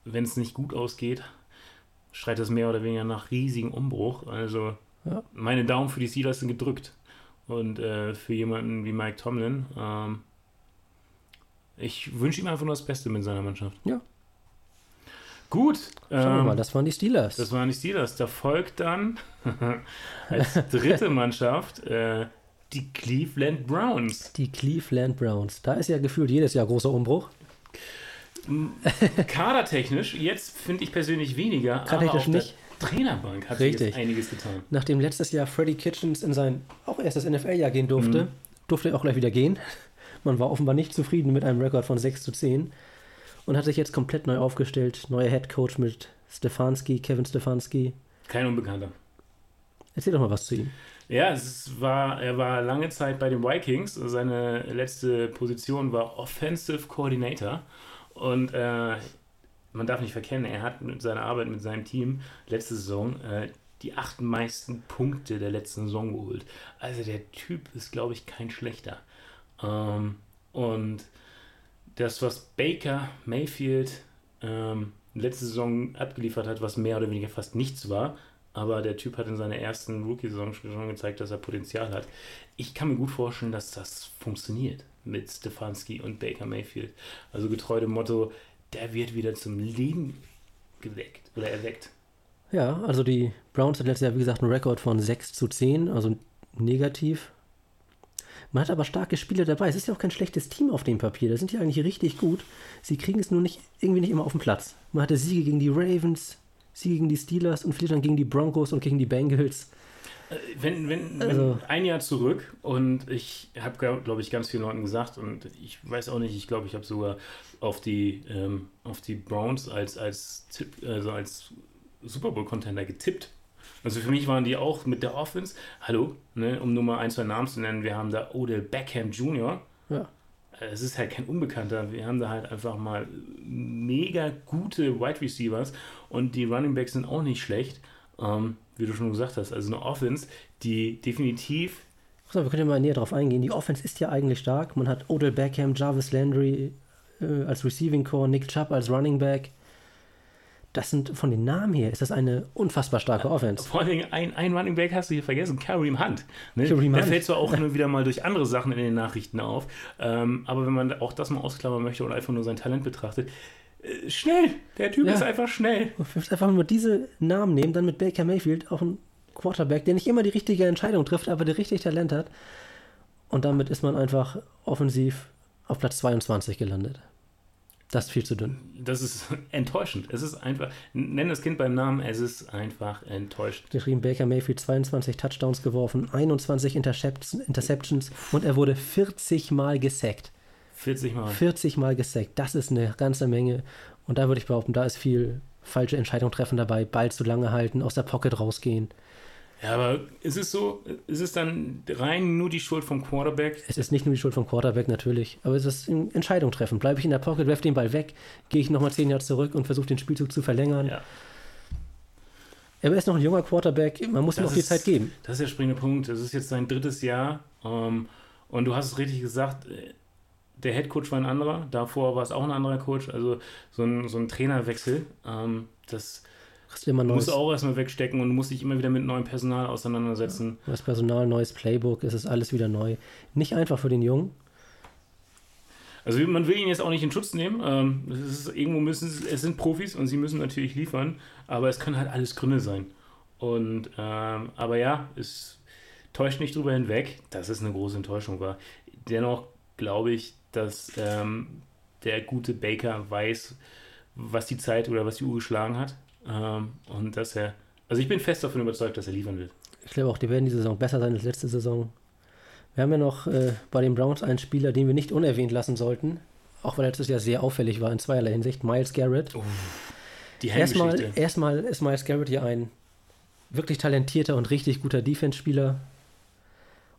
wenn es nicht gut ausgeht, schreit das mehr oder weniger nach riesigen Umbruch. Also ja. meine Daumen für die Steelers sind gedrückt. Und äh, für jemanden wie Mike Tomlin, ähm, ich wünsche ihm einfach nur das Beste mit seiner Mannschaft. Ja. Gut. Schauen wir ähm, mal, das waren die Steelers. Das waren die Steelers. Da folgt dann als dritte Mannschaft äh, die Cleveland Browns. die Cleveland Browns. Da ist ja gefühlt jedes Jahr großer Umbruch. Kadertechnisch, jetzt finde ich persönlich weniger, aber Kadertechnisch auf der nicht. Trainerbank hat sich Richtig. einiges getan. Nachdem letztes Jahr Freddie Kitchens in sein auch erstes NFL-Jahr gehen durfte, Mhm. durfte er auch gleich wieder gehen. Man war offenbar nicht zufrieden mit einem Rekord von 6 zu 10 und hat sich jetzt komplett neu aufgestellt. Neuer Head Coach mit Stefanski, Kevin Stefanski. Kein Unbekannter. Erzähl doch mal was zu ihm. Ja, es war, er war lange Zeit bei den Vikings. Seine letzte Position war Offensive Coordinator. Und äh, man darf nicht verkennen, er hat mit seiner Arbeit mit seinem Team letzte Saison äh, die acht meisten Punkte der letzten Saison geholt. Also der Typ ist, glaube ich, kein schlechter. Ähm, und das, was Baker Mayfield ähm, letzte Saison abgeliefert hat, was mehr oder weniger fast nichts war, aber der Typ hat in seiner ersten Rookie-Saison schon gezeigt, dass er Potenzial hat. Ich kann mir gut vorstellen, dass das funktioniert mit Stefanski und Baker Mayfield. Also getreu dem Motto, der wird wieder zum Leben geweckt oder erweckt. Ja, also die Browns hat letztes Jahr, wie gesagt, einen Rekord von 6 zu 10, also negativ. Man hat aber starke Spieler dabei. Es ist ja auch kein schlechtes Team auf dem Papier. Da sind die eigentlich richtig gut. Sie kriegen es nur nicht irgendwie nicht immer auf den Platz. Man hatte Siege gegen die Ravens, Siege gegen die Steelers und vielleicht dann gegen die Broncos und gegen die Bengals. Äh, Wenn, wenn, Also- wenn ein Jahr zurück und ich habe, glaube ich, ganz vielen Leuten gesagt und ich weiß auch nicht, ich glaube, ich habe sogar auf die, ähm, auf die Browns als, als, Tipp, also als Super Bowl-Contender getippt. Also für mich waren die auch mit der Offense, hallo, ne, um nur mal ein, zwei Namen zu nennen, wir haben da Odell Beckham Jr., Ja. Äh, es ist halt kein Unbekannter. Wir haben da halt einfach mal mega gute Wide Receivers und die Running Backs sind auch nicht schlecht. Ähm, wie du schon gesagt hast, also eine Offense, die definitiv So, wir können ja mal näher drauf eingehen. Die Offense ist ja eigentlich stark. Man hat Odell Beckham, Jarvis Landry äh, als Receiving Core, Nick Chubb als Running Back. Das sind von den Namen her ist das eine unfassbar starke Offense. vor allen Dingen ein, ein Running Back hast du hier vergessen, Kareem Hunt. Ne? Kareem Der Hunt. fällt zwar auch nur wieder mal durch andere Sachen in den Nachrichten auf, ähm, aber wenn man auch das mal ausklammern möchte und einfach nur sein Talent betrachtet, äh, schnell, der Typ Ja. ist einfach schnell. Einfach nur diese Namen nehmen, dann mit Baker Mayfield auch ein Quarterback, der nicht immer die richtige Entscheidung trifft, aber der richtig Talent hat. Und damit ist man einfach offensiv auf Platz 22 gelandet. Das ist viel zu dünn. Das ist enttäuschend. Es ist einfach, nenn das Kind beim Namen, es ist einfach enttäuschend. Geschrieben Baker Mayfield 22 Touchdowns geworfen, 21 Interceptions, Interceptions und er wurde 40 Mal gesackt. 40 Mal. 40 Mal gesackt, das ist eine ganze Menge. Und da würde ich behaupten, da ist viel falsche Entscheidung treffen dabei, Ball zu lange halten, aus der Pocket rausgehen. Ja, aber ist es so, ist es dann rein nur die Schuld vom Quarterback? Es ist nicht nur die Schuld vom Quarterback natürlich, aber es ist eine Entscheidung treffen. Bleibe ich in der Pocket, werfe den Ball weg, gehe ich nochmal 10 Jahre zurück und versuche den Spielzug zu verlängern. Ja. Er ist noch ein junger Quarterback, man muss ihm Das auch die Zeit geben. Das ist der springende Punkt. Das ist jetzt sein drittes Jahr. Ähm, und du hast es richtig gesagt, der Head Coach war ein anderer. Davor war es auch ein anderer Coach. Also so ein, so ein Trainerwechsel. Ähm, das Kriegst immer musst neues, du auch erstmal wegstecken und musst dich immer wieder mit neuem Personal auseinandersetzen. neues Personal, neues Playbook, es ist alles wieder neu. Nicht einfach für den Jungen. Also man will ihn jetzt auch nicht in Schutz nehmen. Ähm, es ist, irgendwo müssen es sind Profis und sie müssen natürlich liefern, aber es können halt alles Gründe sein. Und ähm, aber ja, es täuscht nicht drüber hinweg, dass es eine große Enttäuschung war. Dennoch glaube ich, dass ähm, der gute Baker weiß, was die Zeit oder was die Uhr geschlagen hat. Ähm, und dass er, also ich bin fest davon überzeugt, dass er liefern wird. Ich glaube auch, die werden diese Saison besser sein als letzte Saison. Wir haben ja noch äh, bei den Browns einen Spieler, den wir nicht unerwähnt lassen sollten. Auch weil er letztes Jahr sehr auffällig war in zweierlei Hinsicht. Miles Garrett. Die Erstmal, erstmal ist Miles Garrett ja ein wirklich talentierter und richtig guter Defense-Spieler.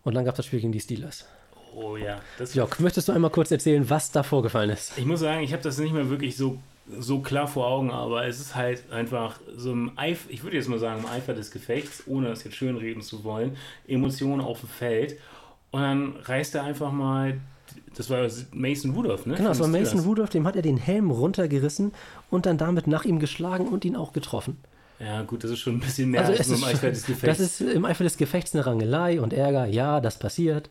Und dann gab es das Spiel gegen die Steelers. Oh ja, das Jörg, möchtest du einmal kurz erzählen, was da vorgefallen ist? Ich muss sagen, ich habe das nicht mehr wirklich so, so klar vor Augen, aber es ist halt einfach so im Eifer, ich würde jetzt mal sagen, im Eifer des Gefechts, ohne das jetzt schönreden zu wollen, Emotionen auf dem Feld. Und dann reißt er einfach mal, das war Mason Rudolph, ne? Genau, es war Mason. Rudolph, dem hat er den Helm runtergerissen und dann damit nach ihm geschlagen und ihn auch getroffen. Ja, gut, das ist schon ein bisschen mehr Also als im Eifer des das Gefechts. ist im Eifer des Gefechts eine Rangelei und Ärger. Ja, das passiert.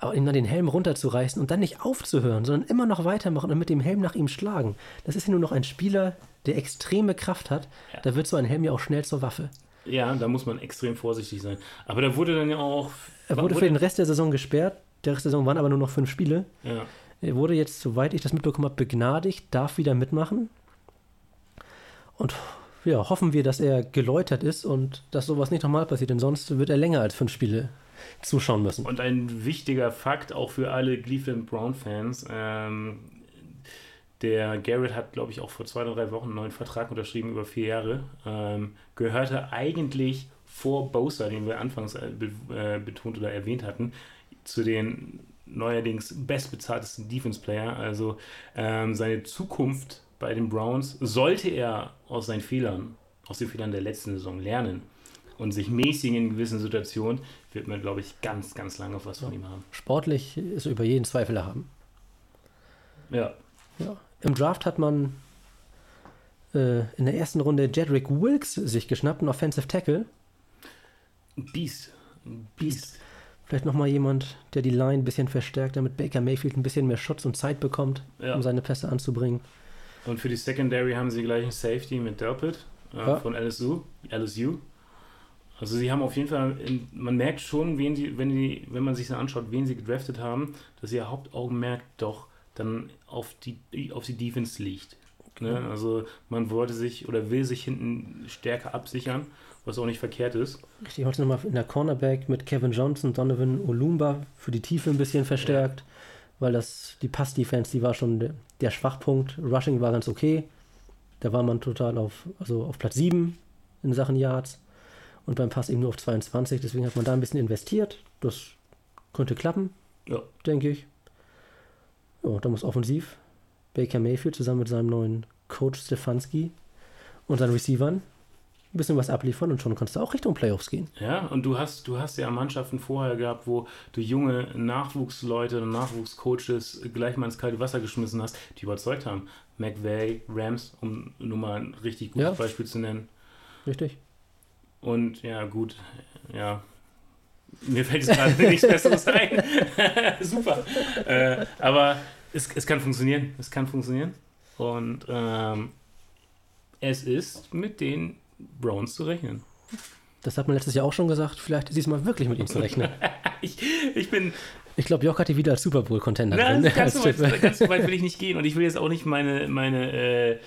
Aber ihm dann den Helm runterzureißen und dann nicht aufzuhören, sondern immer noch weitermachen und mit dem Helm nach ihm schlagen. Das ist ja nur noch ein Spieler, der extreme Kraft hat. Ja. Da wird so ein Helm ja auch schnell zur Waffe. Ja, da muss man extrem vorsichtig sein. Aber da wurde dann ja auch. Er wurde für den Rest der Saison gesperrt. Der Rest der Saison waren aber nur noch fünf Spiele. Ja. Er wurde jetzt, soweit ich das mitbekommen habe, begnadigt, darf wieder mitmachen. Und ja, hoffen wir, dass er geläutert ist und dass sowas nicht nochmal passiert, denn sonst wird er länger als fünf Spiele zuschauen müssen. Und ein wichtiger Fakt auch für alle Cleveland Brown-Fans. Ähm, der Garrett hat, glaube ich, auch vor zwei oder drei Wochen einen neuen Vertrag unterschrieben über vier Jahre. Ähm, gehörte eigentlich vor Bosa, den wir anfangs äh, äh, betont oder erwähnt hatten, zu den neuerdings bestbezahltesten Defense-Player. Also ähm, seine Zukunft bei den Browns sollte er aus seinen Fehlern, aus den Fehlern der letzten Saison lernen und sich mäßigen in gewissen Situationen, wird man, glaube ich, ganz, ganz lange was von ihm haben. Sportlich ist er über jeden Zweifel erhaben. Ja. ja. Im Draft hat man äh, in der ersten Runde Jedrick Wilkes sich geschnappt, einen Offensive Tackle. Beast. Beast. Vielleicht nochmal jemand, der die Line ein bisschen verstärkt, damit Baker Mayfield ein bisschen mehr Schutz und Zeit bekommt, Ja. um seine Pässe anzubringen. Und für die Secondary haben sie gleich einen Safety mit Delpit äh, Ja. von LSU. LSU. Also sie haben auf jeden Fall, in, man merkt schon, wen sie, wenn, die, wenn man sich das anschaut, wen sie gedraftet haben, dass ihr Hauptaugenmerk doch dann auf die, auf die Defense liegt. Ne? Also man wollte sich oder will sich hinten stärker absichern, was auch nicht verkehrt ist. Richtig, heute nochmal in der Cornerback mit Kevin Johnson, Donovan Olumba für die Tiefe ein bisschen verstärkt, weil das die Pass-Defense, die war schon der, Schwachpunkt. Rushing war ganz okay. Da war man total auf, also auf Platz 7 in Sachen Yards und beim Pass eben nur auf 22. Deswegen hat man da ein bisschen investiert. Das könnte klappen, Ja. denke ich. Ja, da muss offensiv Baker Mayfield zusammen mit seinem neuen Coach Stefanski und seinen Receivern ein bisschen was abliefern und schon kannst du auch Richtung Playoffs gehen. Ja, und du hast, du hast ja Mannschaften vorher gehabt, wo du junge Nachwuchsleute und Nachwuchscoaches gleich mal ins kalte Wasser geschmissen hast, die überzeugt haben. McVay, Rams, um nur mal ein richtig gutes Ja. Beispiel zu nennen. Richtig? Und ja, gut, ja. Mir fällt jetzt gerade nichts Besseres ein. Super. Äh, aber es, es kann funktionieren. Es kann funktionieren. Und ähm, es ist mit den Browns zu rechnen. Das hat man letztes Jahr auch schon gesagt. Vielleicht ist diesmal wirklich mit ihm zu rechnen. Ich, ich bin Ich glaube, Joch hat die wieder als Super Bowl-Contender ganz, so weit, ganz so weit will ich nicht gehen und ich will jetzt auch nicht meine, meine äh,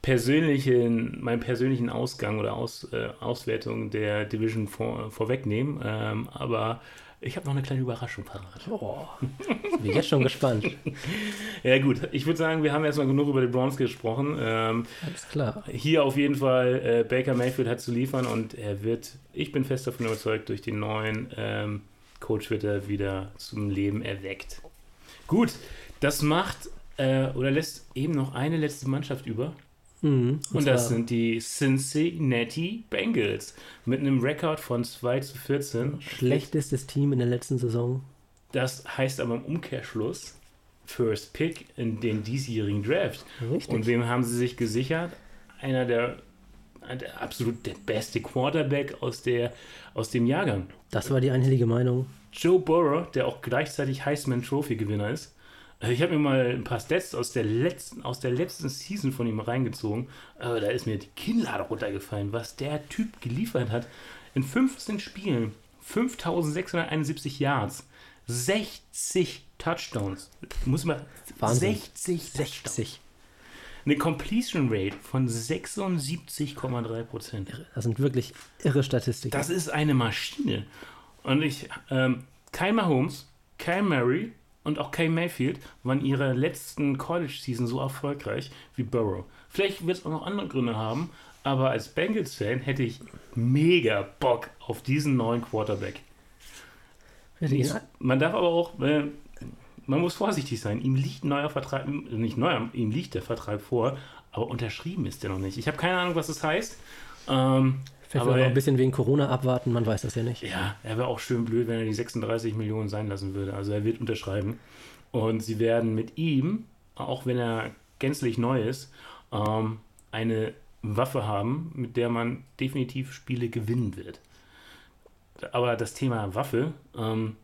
persönlichen, meinen persönlichen Ausgang oder Aus, äh, Auswertung der Division vor, vorwegnehmen, ähm, aber ich habe noch eine kleine Überraschung parat. Oh, bin jetzt schon gespannt. Ja gut, ich würde sagen, wir haben erstmal genug über die Browns gesprochen. Ähm, Alles klar. hier auf jeden Fall, äh, Baker Mayfield hat zu liefern und er wird, ich bin fest davon überzeugt, durch den neuen ähm, Coach wird er wieder zum Leben erweckt. Gut, das macht äh, oder lässt eben noch eine letzte Mannschaft über. Mhm. Und, das zwar sind die Cincinnati Bengals mit einem Rekord von 2 zu 14. schlechtestes Team in der letzten Saison. Das heißt aber im Umkehrschluss First Pick in den diesjährigen Draft. Richtig. Und wem haben sie sich gesichert? Einer der, der absolut der beste Quarterback aus, der, aus dem Jahrgang. Das war die einhellige Meinung. Joe Burrow, der auch gleichzeitig Heisman Trophy Gewinner ist. Also ich habe mir mal ein paar Stats aus der letzten, aus der letzten Season von ihm reingezogen. Aber da ist mir die Kinnlade runtergefallen, was der Typ geliefert hat. In 15 Spielen, 5671 Yards, 60 Touchdowns. Muss man Wahnsinn. 60 Touchdowns. 60. Eine Completion Rate von 76,3 Prozent. Das sind wirklich irre Statistiken. Das ist eine Maschine. Und ich, ähm, Kyle Mahomes, Kyle Murray und auch Kyle Mayfield waren ihre letzten College-Season so erfolgreich wie Burrow. Vielleicht wird es auch noch andere Gründe haben, aber als Bengals-Fan hätte ich mega Bock auf diesen neuen Quarterback. Richtig. Man darf aber auch, äh, man muss vorsichtig sein. Ihm liegt ein neuer Vertrag, nicht neuer, ihm liegt der Vertrag vor, aber unterschrieben ist der noch nicht. Ich habe keine Ahnung, was das heißt. Ähm, Vielleicht aber er ein bisschen wegen Corona abwarten, man weiß das ja nicht. ja, er wäre auch schön blöd, wenn er die 36 Millionen sein lassen würde. Also er wird unterschreiben. Und sie werden mit ihm, auch wenn er gänzlich neu ist, ähm, eine Waffe haben, mit der man definitiv Spiele gewinnen wird. Aber das Thema Waffe, ähm,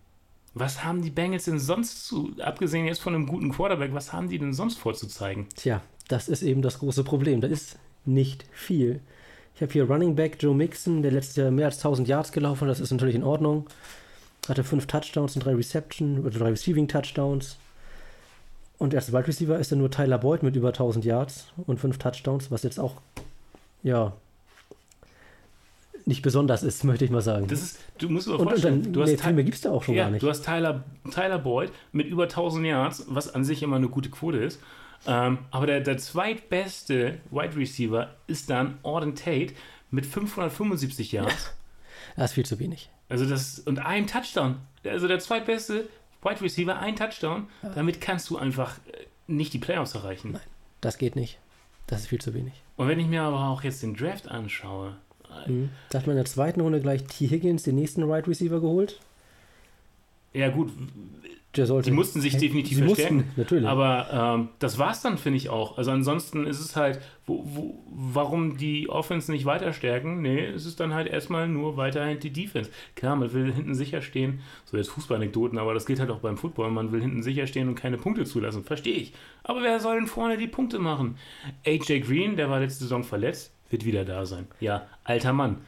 Was haben die Bengals denn sonst zu, abgesehen jetzt von einem guten Quarterback, was haben die denn sonst vorzuzeigen? Tja, das ist eben das große Problem. Da ist nicht viel. Ich habe hier Running Back Joe Mixon, der letztes Jahr mehr als 1000 Yards gelaufen hat. Das ist natürlich in Ordnung. Hatte fünf Touchdowns und drei Reception oder drei Receiving Touchdowns. Und als Wide Receiver ist dann nur Tyler Boyd mit über 1000 Yards und fünf Touchdowns, was jetzt auch, ja, nicht besonders ist, möchte ich mal sagen. Das ist, du musst dir und, und vorstellen, dann, du hast nee, Ty- viel mehr gibt es da auch schon ja, gar nicht. du hast Tyler, Tyler Boyd mit über 1000 Yards, was an sich immer eine gute Quote ist. Ähm, aber der, der zweitbeste Wide Receiver ist dann Auden Tate mit 575 Yards. Das ist viel zu wenig. Also das und ein Touchdown. Also der zweitbeste Wide Receiver, ein Touchdown. Damit kannst du einfach äh, nicht die Playoffs erreichen. Das geht nicht. Das ist viel zu wenig. Und wenn ich mir aber auch jetzt den Draft anschaue, Mhm. Da hat man in der zweiten Runde gleich T. Higgins, den nächsten Wide Receiver, geholt. ja gut, Der sollte, die mussten sich definitiv Sie verstärken. mussten, natürlich. Aber ähm, das war's dann, finde ich auch. Also ansonsten ist es halt, wo, wo, warum die Offense nicht weiter stärken? Nee, es ist dann halt erstmal nur weiterhin die Defense. Klar, man will hinten sicher stehen, so jetzt Fußballanekdoten, aber das geht halt auch beim Football. Man will hinten sicher stehen und keine Punkte zulassen. Verstehe ich. Aber wer soll denn vorne die Punkte machen? AJ Green, der war letzte Saison verletzt, wird wieder da sein. Ja, alter Mann.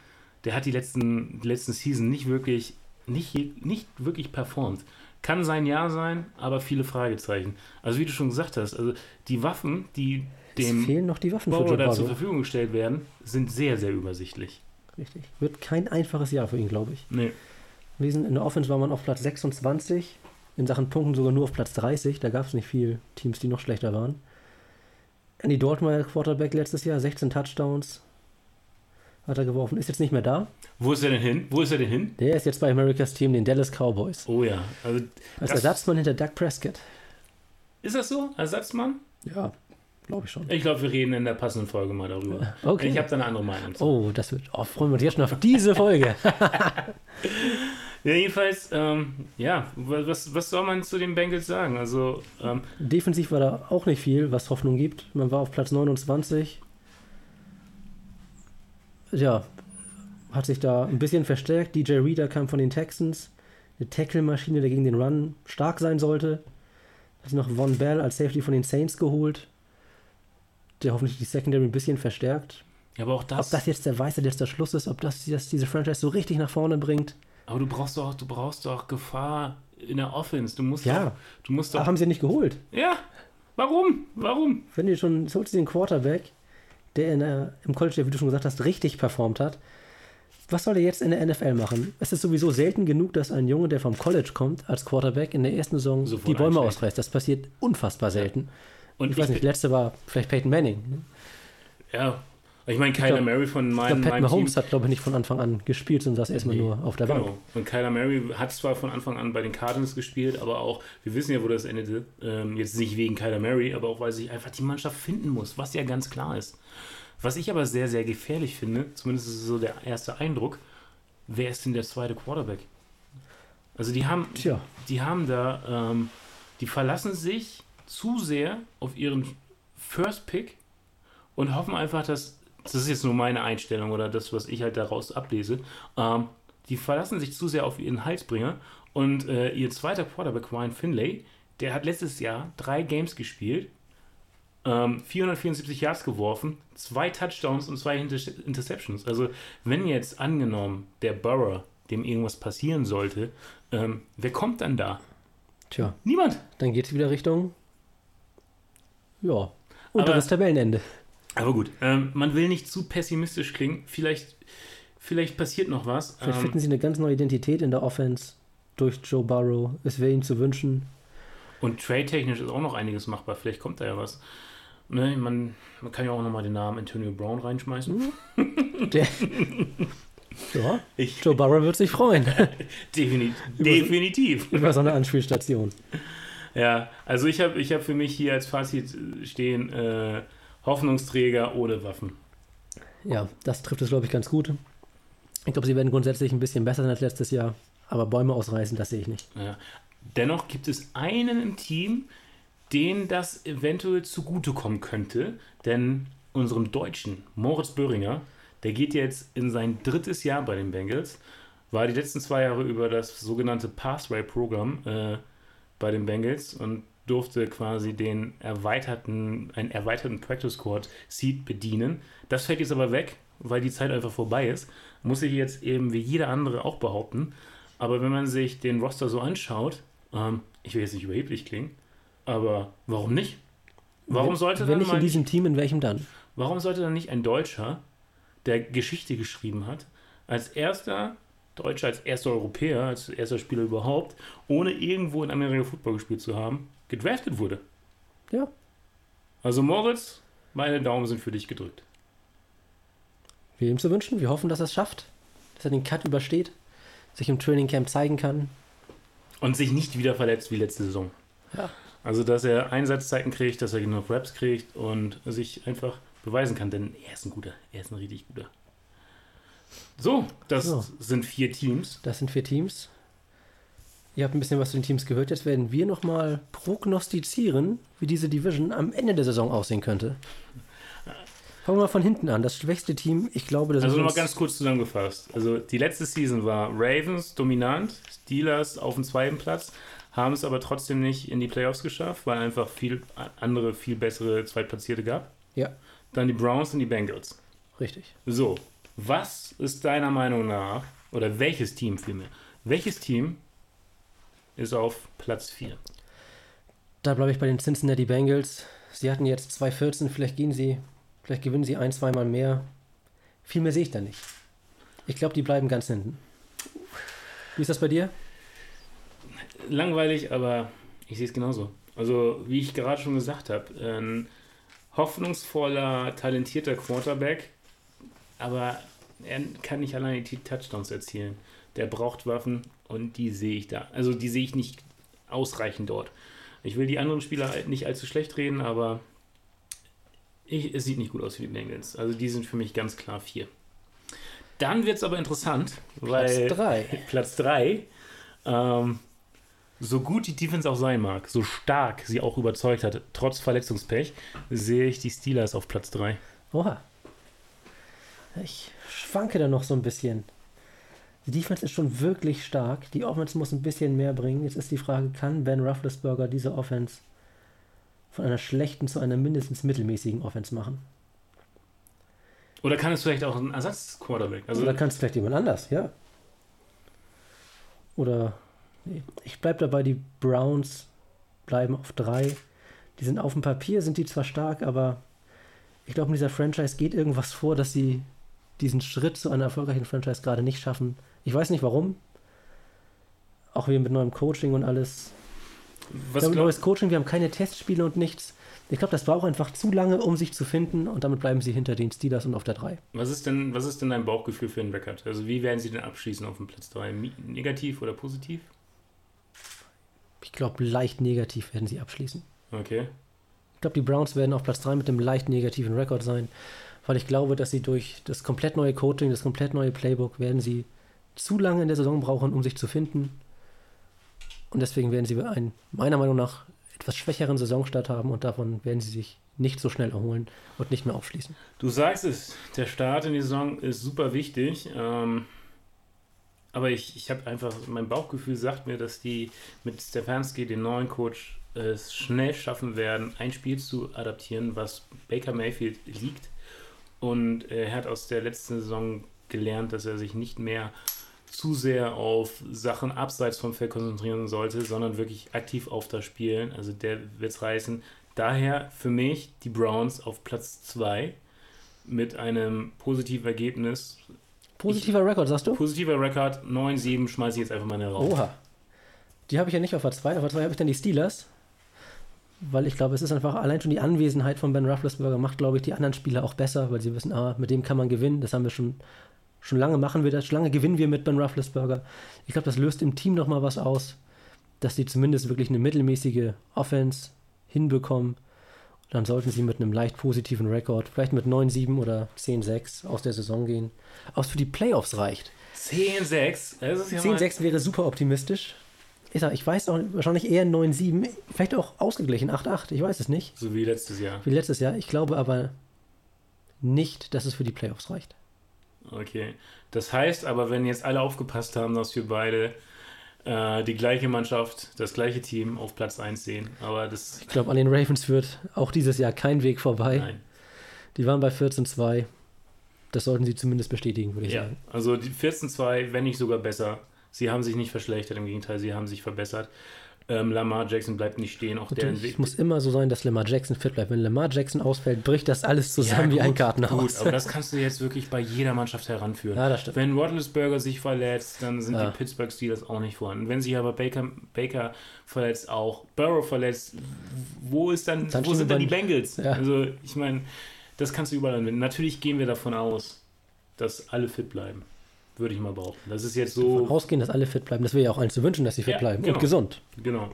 Der hat die letzten, die letzten Season nicht wirklich, nicht, nicht wirklich performt. Kann sein Jahr sein, aber viele Fragezeichen. Also wie du schon gesagt hast, also die Waffen, die es dem fehlen noch die Waffen für Burrow Joe da zur. Verfügung gestellt werden, sind sehr, sehr übersichtlich. Richtig. Wird kein einfaches Jahr für ihn, glaube ich. Nee. Wir sind in der Offense war man auf Platz 26, in Sachen Punkten sogar nur auf Platz 30. Da gab es nicht viel Teams, die noch schlechter waren. Andy der Quarterback letztes Jahr, 16 Touchdowns hat er geworfen. Ist jetzt nicht mehr da. Wo ist er denn hin? Wo ist er denn hin? Der ist jetzt bei Americas Team, den Dallas Cowboys. Oh ja. Also, Als Ersatzmann hinter Doug Prescott. ist das so? Ersatzmann? Ja, glaube ich schon. Ich glaube, wir reden in der passenden Folge mal darüber. Okay. Ich habe da eine andere Meinung zu. Oh, das wird. Oh, freuen wir uns jetzt schon auf diese Folge. Ja, jedenfalls, ähm, ja, was, was soll man zu den Bengals sagen? Also, ähm, Defensiv war da auch nicht viel, was Hoffnung gibt. Man war auf Platz 29. Ja, hat sich da ein bisschen verstärkt. DJ Reader kam von den Texans. Eine Tackle-Maschine, der gegen den Run stark sein sollte. Hat sich noch Von Bell als Safety von den Saints geholt. Der hoffentlich die Secondary ein bisschen verstärkt. ja, aber auch das. Ob das jetzt der weiße letzter Schluss ist, ob das, das diese Franchise so richtig nach vorne bringt. aber du brauchst doch, du brauchst doch Gefahr in der Offense. Du musst Ja. doch, du musst Da doch. haben sie nicht geholt. Ja. Warum? Warum? wenn du schon, holst du den Quarterback, der in der, im College, der, wie du schon gesagt hast, richtig performt hat, was soll er jetzt in der NFL machen? Es ist sowieso selten genug, dass ein Junge, der vom College kommt, als Quarterback in der ersten Saison Sofort die Bäume einschlägt. ausreißt. Das passiert unfassbar selten. Und ich weiß nicht, letzte war vielleicht Peyton Manning. Ja. Ich meine, Kyler glaub- Mary von Ich meinem, glaube, Pat meinem Mahomes hat, glaube ich, nicht von Anfang an gespielt, sondern saß erstmal Nee, nur auf der Bank. Genau. Und Kyler Mary hat zwar von Anfang an bei den Cardinals gespielt, aber auch, wir wissen ja, wo das endete. Ähm, jetzt nicht wegen Kyler Mary, aber auch, weil sich einfach die Mannschaft finden muss, was ja ganz klar ist. Was ich aber sehr, sehr gefährlich finde, zumindest ist es so der erste Eindruck, wer ist denn der zweite Quarterback? Also die haben, Tja, die haben da, ähm, die verlassen sich zu sehr auf ihren First Pick und hoffen einfach, dass, das ist jetzt nur meine Einstellung oder das, was ich halt daraus ablese, ähm, die verlassen sich zu sehr auf ihren Halsbringer und äh, ihr zweiter Quarterback, Ryan Finlay, der hat letztes Jahr drei Games gespielt, ähm, 474 Yards geworfen, zwei Touchdowns und zwei Inter Interceptions. Also wenn jetzt angenommen der Burrow, dem irgendwas passieren sollte, ähm, wer kommt dann da? tja, Niemand. dann geht es wieder Richtung, ja, unteres Tabellenende. Aber gut, ähm, man will nicht zu pessimistisch klingen. Vielleicht, vielleicht passiert noch was. Vielleicht Ähm, finden sie eine ganz neue Identität in der Offense durch Joe Burrow. Es wäre ihnen zu wünschen. und trade-technisch ist auch noch einiges machbar. Vielleicht kommt da ja was. Ne, man, man kann ja auch nochmal den Namen Antonio Brown reinschmeißen. Der, ja, Ich, Joe Burrow wird sich freuen defini definitiv. über so eine Anspielstation. Ja, also ich habe ich hab für mich hier als Fazit stehen, äh, Hoffnungsträger ohne Waffen. Ja, das trifft es, glaube ich, ganz gut. Ich glaube, sie werden grundsätzlich ein bisschen besser sein als letztes Jahr. Aber Bäume ausreißen, das sehe ich nicht. Ja. Dennoch gibt es einen im Team, den das eventuell zugutekommen könnte, denn unserem Deutschen, Moritz Böhringer, der geht jetzt in sein drittes Jahr bei den Bengals, war die letzten zwei Jahre über das sogenannte Pathway-Programm äh, bei den Bengals und durfte quasi den erweiterten, einen erweiterten Practice Squad Seat bedienen. Das fällt jetzt aber weg, weil die Zeit einfach vorbei ist. Muss ich jetzt eben wie jeder andere auch behaupten. Aber wenn man sich den Roster so anschaut, ähm, ich will jetzt nicht überheblich klingen, aber warum nicht? Warum sollte Wenn dann nicht mal in diesem Team, in welchem dann? Warum sollte dann nicht ein Deutscher, der Geschichte geschrieben hat, als erster Deutscher, als erster Europäer, als erster Spieler überhaupt, ohne irgendwo in Amerika Football gespielt zu haben, gedraftet wurde? Ja. Also Moritz, meine Daumen sind für dich gedrückt. Wir ihm zu wünschen. Wir hoffen, dass er es schafft, dass er den Cut übersteht, sich im Training Camp zeigen kann. Und sich nicht wieder verletzt wie letzte Saison. Ja. Also, dass er Einsatzzeiten kriegt, dass er genug Raps kriegt und sich einfach beweisen kann, denn er ist ein guter, er ist ein richtig guter. So, das So. sind vier Teams. Das sind vier Teams. Ihr habt ein bisschen was zu den Teams gehört. Jetzt werden wir nochmal prognostizieren, wie diese Division am Ende der Saison aussehen könnte. Fangen wir mal von hinten an. Das schwächste Team, ich glaube, das Also ist nochmal uns- ganz kurz zusammengefasst. Also die letzte Season war Ravens dominant, Steelers auf dem zweiten Platz, haben es aber trotzdem nicht in die Playoffs geschafft, weil einfach viel andere, viel bessere Zweitplatzierte gab. Ja, Dann die Browns und die Bengals. richtig. So, was ist deiner Meinung nach, oder welches Team vielmehr, welches Team ist auf Platz 4? Da bleibe ich bei den Cincinnati Bengals. Sie hatten jetzt 2-14, vielleicht gehen sie, vielleicht gewinnen sie ein, zweimal mehr. Viel mehr sehe ich da nicht. Ich glaube, die bleiben ganz hinten. Wie ist das bei dir? Langweilig, aber ich sehe es genauso. Also, wie ich gerade schon gesagt habe, ein hoffnungsvoller, talentierter Quarterback, aber er kann nicht alleine die Touchdowns erzielen. Der braucht Waffen und die sehe ich da. Also, die sehe ich nicht ausreichend dort. Ich will die anderen Spieler nicht allzu schlecht reden, aber ich, es sieht nicht gut aus für die Bengals. Also, die sind für mich ganz klar vier. Dann wird es aber interessant, weil. Platz 3. Platz 3. Ähm, so gut die Defense auch sein mag, so stark sie auch überzeugt hat, trotz Verletzungspech, sehe ich die Steelers auf Platz 3. Oha. Ich schwanke da noch so ein bisschen. Die Defense ist schon wirklich stark. Die Offense muss ein bisschen mehr bringen. Jetzt ist die Frage, kann Ben Roethlisberger diese Offense von einer schlechten zu einer mindestens mittelmäßigen Offense machen? Oder kann es vielleicht auch ein Ersatz-Quarterback? Also, Oder kann es vielleicht jemand anders, ja. Oder, nee. ich bleibe dabei, die Browns bleiben auf drei. Die sind auf dem Papier, sind die zwar stark, aber ich glaube, in dieser Franchise geht irgendwas vor, dass sie diesen Schritt zu einer erfolgreichen Franchise gerade nicht schaffen. Ich weiß nicht warum. Auch wir mit neuem Coaching und alles. was wir haben neues Coaching, wir haben keine Testspiele und nichts. Ich glaube, das braucht einfach zu lange, um sich zu finden und damit bleiben sie hinter den Steelers und auf der 3. was, ist denn, was ist denn dein Bauchgefühl für den Record? Also, wie werden sie denn abschließen auf dem Platz 3? Mi- Negativ oder positiv? Ich glaube, leicht negativ werden sie abschließen. Okay. Ich glaube, die Browns werden auf Platz 3 mit einem leicht negativen Rekord sein, weil ich glaube, dass sie durch das komplett neue Coaching, das komplett neue Playbook, werden sie zu lange in der Saison brauchen, um sich zu finden. Und deswegen werden sie einen, meiner Meinung nach, etwas schwächeren Saisonstart haben und davon werden sie sich nicht so schnell erholen und nicht mehr aufschließen. Du sagst es, der Start in die Saison ist super wichtig. Ähm, aber ich, ich habe einfach, mein Bauchgefühl sagt mir, dass die mit Stefanski, den neuen Coach, es schnell schaffen werden, ein Spiel zu adaptieren, was Baker Mayfield liegt. Und er hat aus der letzten Saison gelernt, dass er sich nicht mehr zu sehr auf Sachen abseits vom Feld konzentrieren sollte, sondern wirklich aktiv auf das Spielen. Also der wird es reißen. Daher für mich die Browns auf Platz 2 mit einem positiven Ergebnis. Positiver Rekord, sagst du? Positiver Rekord, 9-7, schmeiße ich jetzt einfach mal in den Raum. Oha. Die habe ich ja nicht auf der 2. Auf der 2 habe ich dann die Steelers. Weil ich glaube, es ist einfach allein schon die Anwesenheit von Ben Roethlisberger macht, glaube ich, die anderen Spieler auch besser, weil sie wissen, ah, mit dem kann man gewinnen. Das haben wir schon, schon lange machen wir das. Schon lange gewinnen wir mit Ben Roethlisberger. Ich glaube, das löst im Team nochmal was aus, dass sie zumindest wirklich eine mittelmäßige Offense hinbekommen. Dann sollten sie mit einem leicht positiven Rekord, vielleicht mit 9-7 oder 10-6 aus der Saison gehen. Aus für die Playoffs reicht. 10-6, das ist ja mal- 10-6 wäre super optimistisch. Ich, sag, ich weiß auch wahrscheinlich eher 9-7, vielleicht auch ausgeglichen 8-8, ich weiß es nicht. So wie letztes Jahr. Wie letztes Jahr. Ich glaube aber nicht, dass es für die Playoffs reicht. Okay. Das heißt aber, wenn jetzt alle aufgepasst haben, dass wir beide äh, die gleiche Mannschaft, das gleiche Team auf Platz 1 sehen. Aber das. Ich glaube, an den Ravens führt auch dieses Jahr kein Weg vorbei. Nein. Die waren bei 14-2. Das sollten sie zumindest bestätigen, würde ich Ja, sagen. also die 14-2, wenn nicht sogar besser. Sie haben sich nicht verschlechtert, im Gegenteil, sie haben sich verbessert. Ähm, Lamar Jackson bleibt nicht stehen, auch Natürlich Weg. muss immer so sein, dass Lamar Jackson fit bleibt. Wenn Lamar Jackson ausfällt, bricht das alles zusammen wie gut, ein Kartenhaus. Gut, aber das kannst du jetzt wirklich bei jeder Mannschaft heranführen. Ja, das stimmt. Wenn Roethlisberger sich verletzt, dann sind Ja. die Pittsburgh Steelers auch nicht vorhanden. Wenn sich aber Baker, Baker verletzt, auch Burrow verletzt, wo ist dann, Dann wo sind dann die Bengals? Ja. Also ich meine, das kannst du überall anwenden. Natürlich gehen wir davon aus, dass alle fit bleiben, würde ich mal behaupten. Das ist jetzt Davon so, ausgehen, dass alle fit bleiben. Das wäre ja auch eins zu wünschen, dass sie fit Ja, bleiben. genau. Und gesund. genau.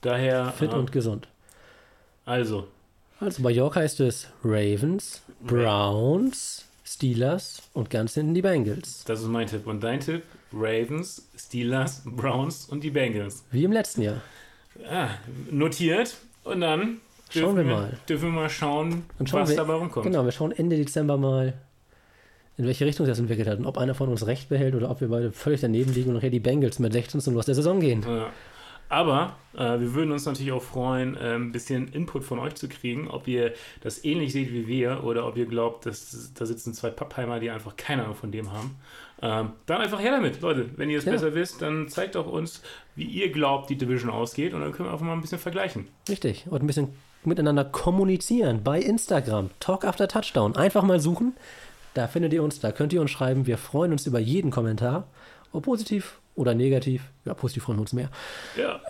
Daher, Fit äh, und gesund. also, Also bei York heißt es Ravens, Browns, Steelers und ganz hinten die Bengals. das ist mein Tipp. Und dein Tipp? Ravens, Steelers, Browns und die Bengals. Wie im letzten Jahr. Ah, notiert. Und dann Schauen wir mal. Dürfen wir mal schauen, schauen was wir- dabei rumkommt. Genau, wir schauen Ende Dezember mal, in welche Richtung das entwickelt hat und ob einer von uns recht behält oder ob wir beide völlig daneben liegen und nachher die Bengals mit 16 zum Los der Saison gehen. Ja. Aber äh, wir würden uns natürlich auch freuen, äh, ein bisschen Input von euch zu kriegen, ob ihr das ähnlich seht wie wir oder ob ihr glaubt, dass da sitzen zwei Pappheimer, die einfach keine Ahnung von dem haben. Ähm, dann einfach her damit, Leute. Wenn ihr es Ja. besser wisst, dann zeigt doch uns, wie ihr glaubt, die Division ausgeht und dann können wir einfach mal ein bisschen vergleichen. Richtig. Und ein bisschen miteinander kommunizieren bei Instagram. Talk After Touchdown. Einfach mal suchen. Da findet ihr uns, da könnt ihr uns schreiben. Wir freuen uns über jeden Kommentar. Ob positiv oder negativ. Ja, positiv freuen wir uns mehr. Ja.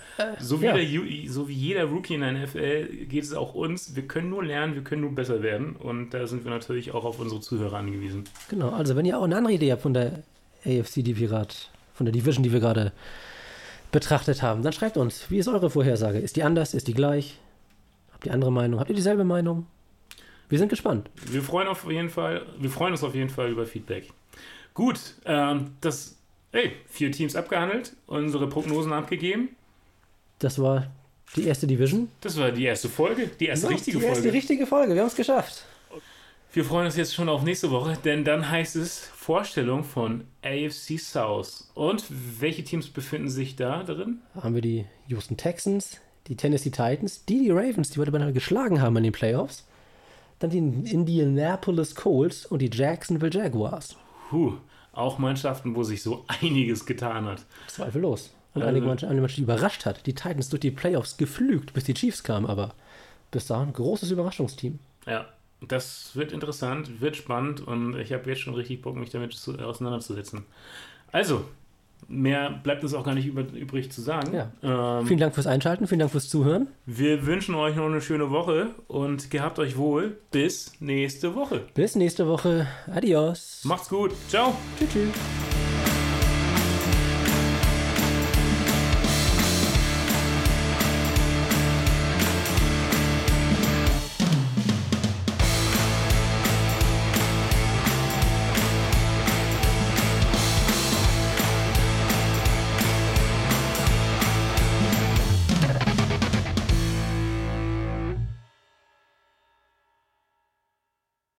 So, wie ja. Der, so wie jeder Rookie in der NFL geht es auch uns. Wir können nur lernen, wir können nur besser werden und da sind wir natürlich auch auf unsere Zuhörer angewiesen. Genau. Also, wenn ihr auch eine andere Idee habt von der AFC, die wir gerade, von der Division, die wir gerade betrachtet haben, dann schreibt uns. Wie ist eure Vorhersage? Ist die anders? Ist die gleich? Habt ihr andere Meinung? Habt ihr dieselbe Meinung? Wir sind gespannt. Wir freuen auf jeden Fall, wir freuen uns auf jeden Fall über Feedback. Gut, ähm, das, hey, vier Teams abgehandelt, unsere Prognosen abgegeben. Das war die erste Division. Das war die erste Folge, die erste So, richtige die erste Folge. richtige Folge. Wir haben es geschafft. Wir freuen uns jetzt schon auf nächste Woche, denn dann heißt es Vorstellung von AFC South. Und welche Teams befinden sich da drin? Da haben wir die Houston Texans, die Tennessee Titans, die die Ravens, die wir beinahe geschlagen haben in den Playoffs. Dann die Indianapolis Colts und die Jacksonville Jaguars. Puh, auch Mannschaften, wo sich so einiges getan hat. Zweifellos. Und Also- einige Mannschaften, Mannschaft, die überrascht hat. Die Titans durch die Playoffs geflügt, bis die Chiefs kamen, aber bis dahin großes Überraschungsteam. Ja, das wird interessant, wird spannend und ich habe jetzt schon richtig Bock, mich damit zu, auseinanderzusetzen. Also, mehr bleibt uns auch gar nicht über, übrig zu sagen. Ja. Ähm, Vielen Dank fürs Einschalten, vielen Dank fürs Zuhören. wir wünschen euch noch eine schöne Woche und gehabt euch wohl. Bis nächste Woche. Bis nächste Woche. Adios. Macht's gut. Ciao. Tschüss. tschüss.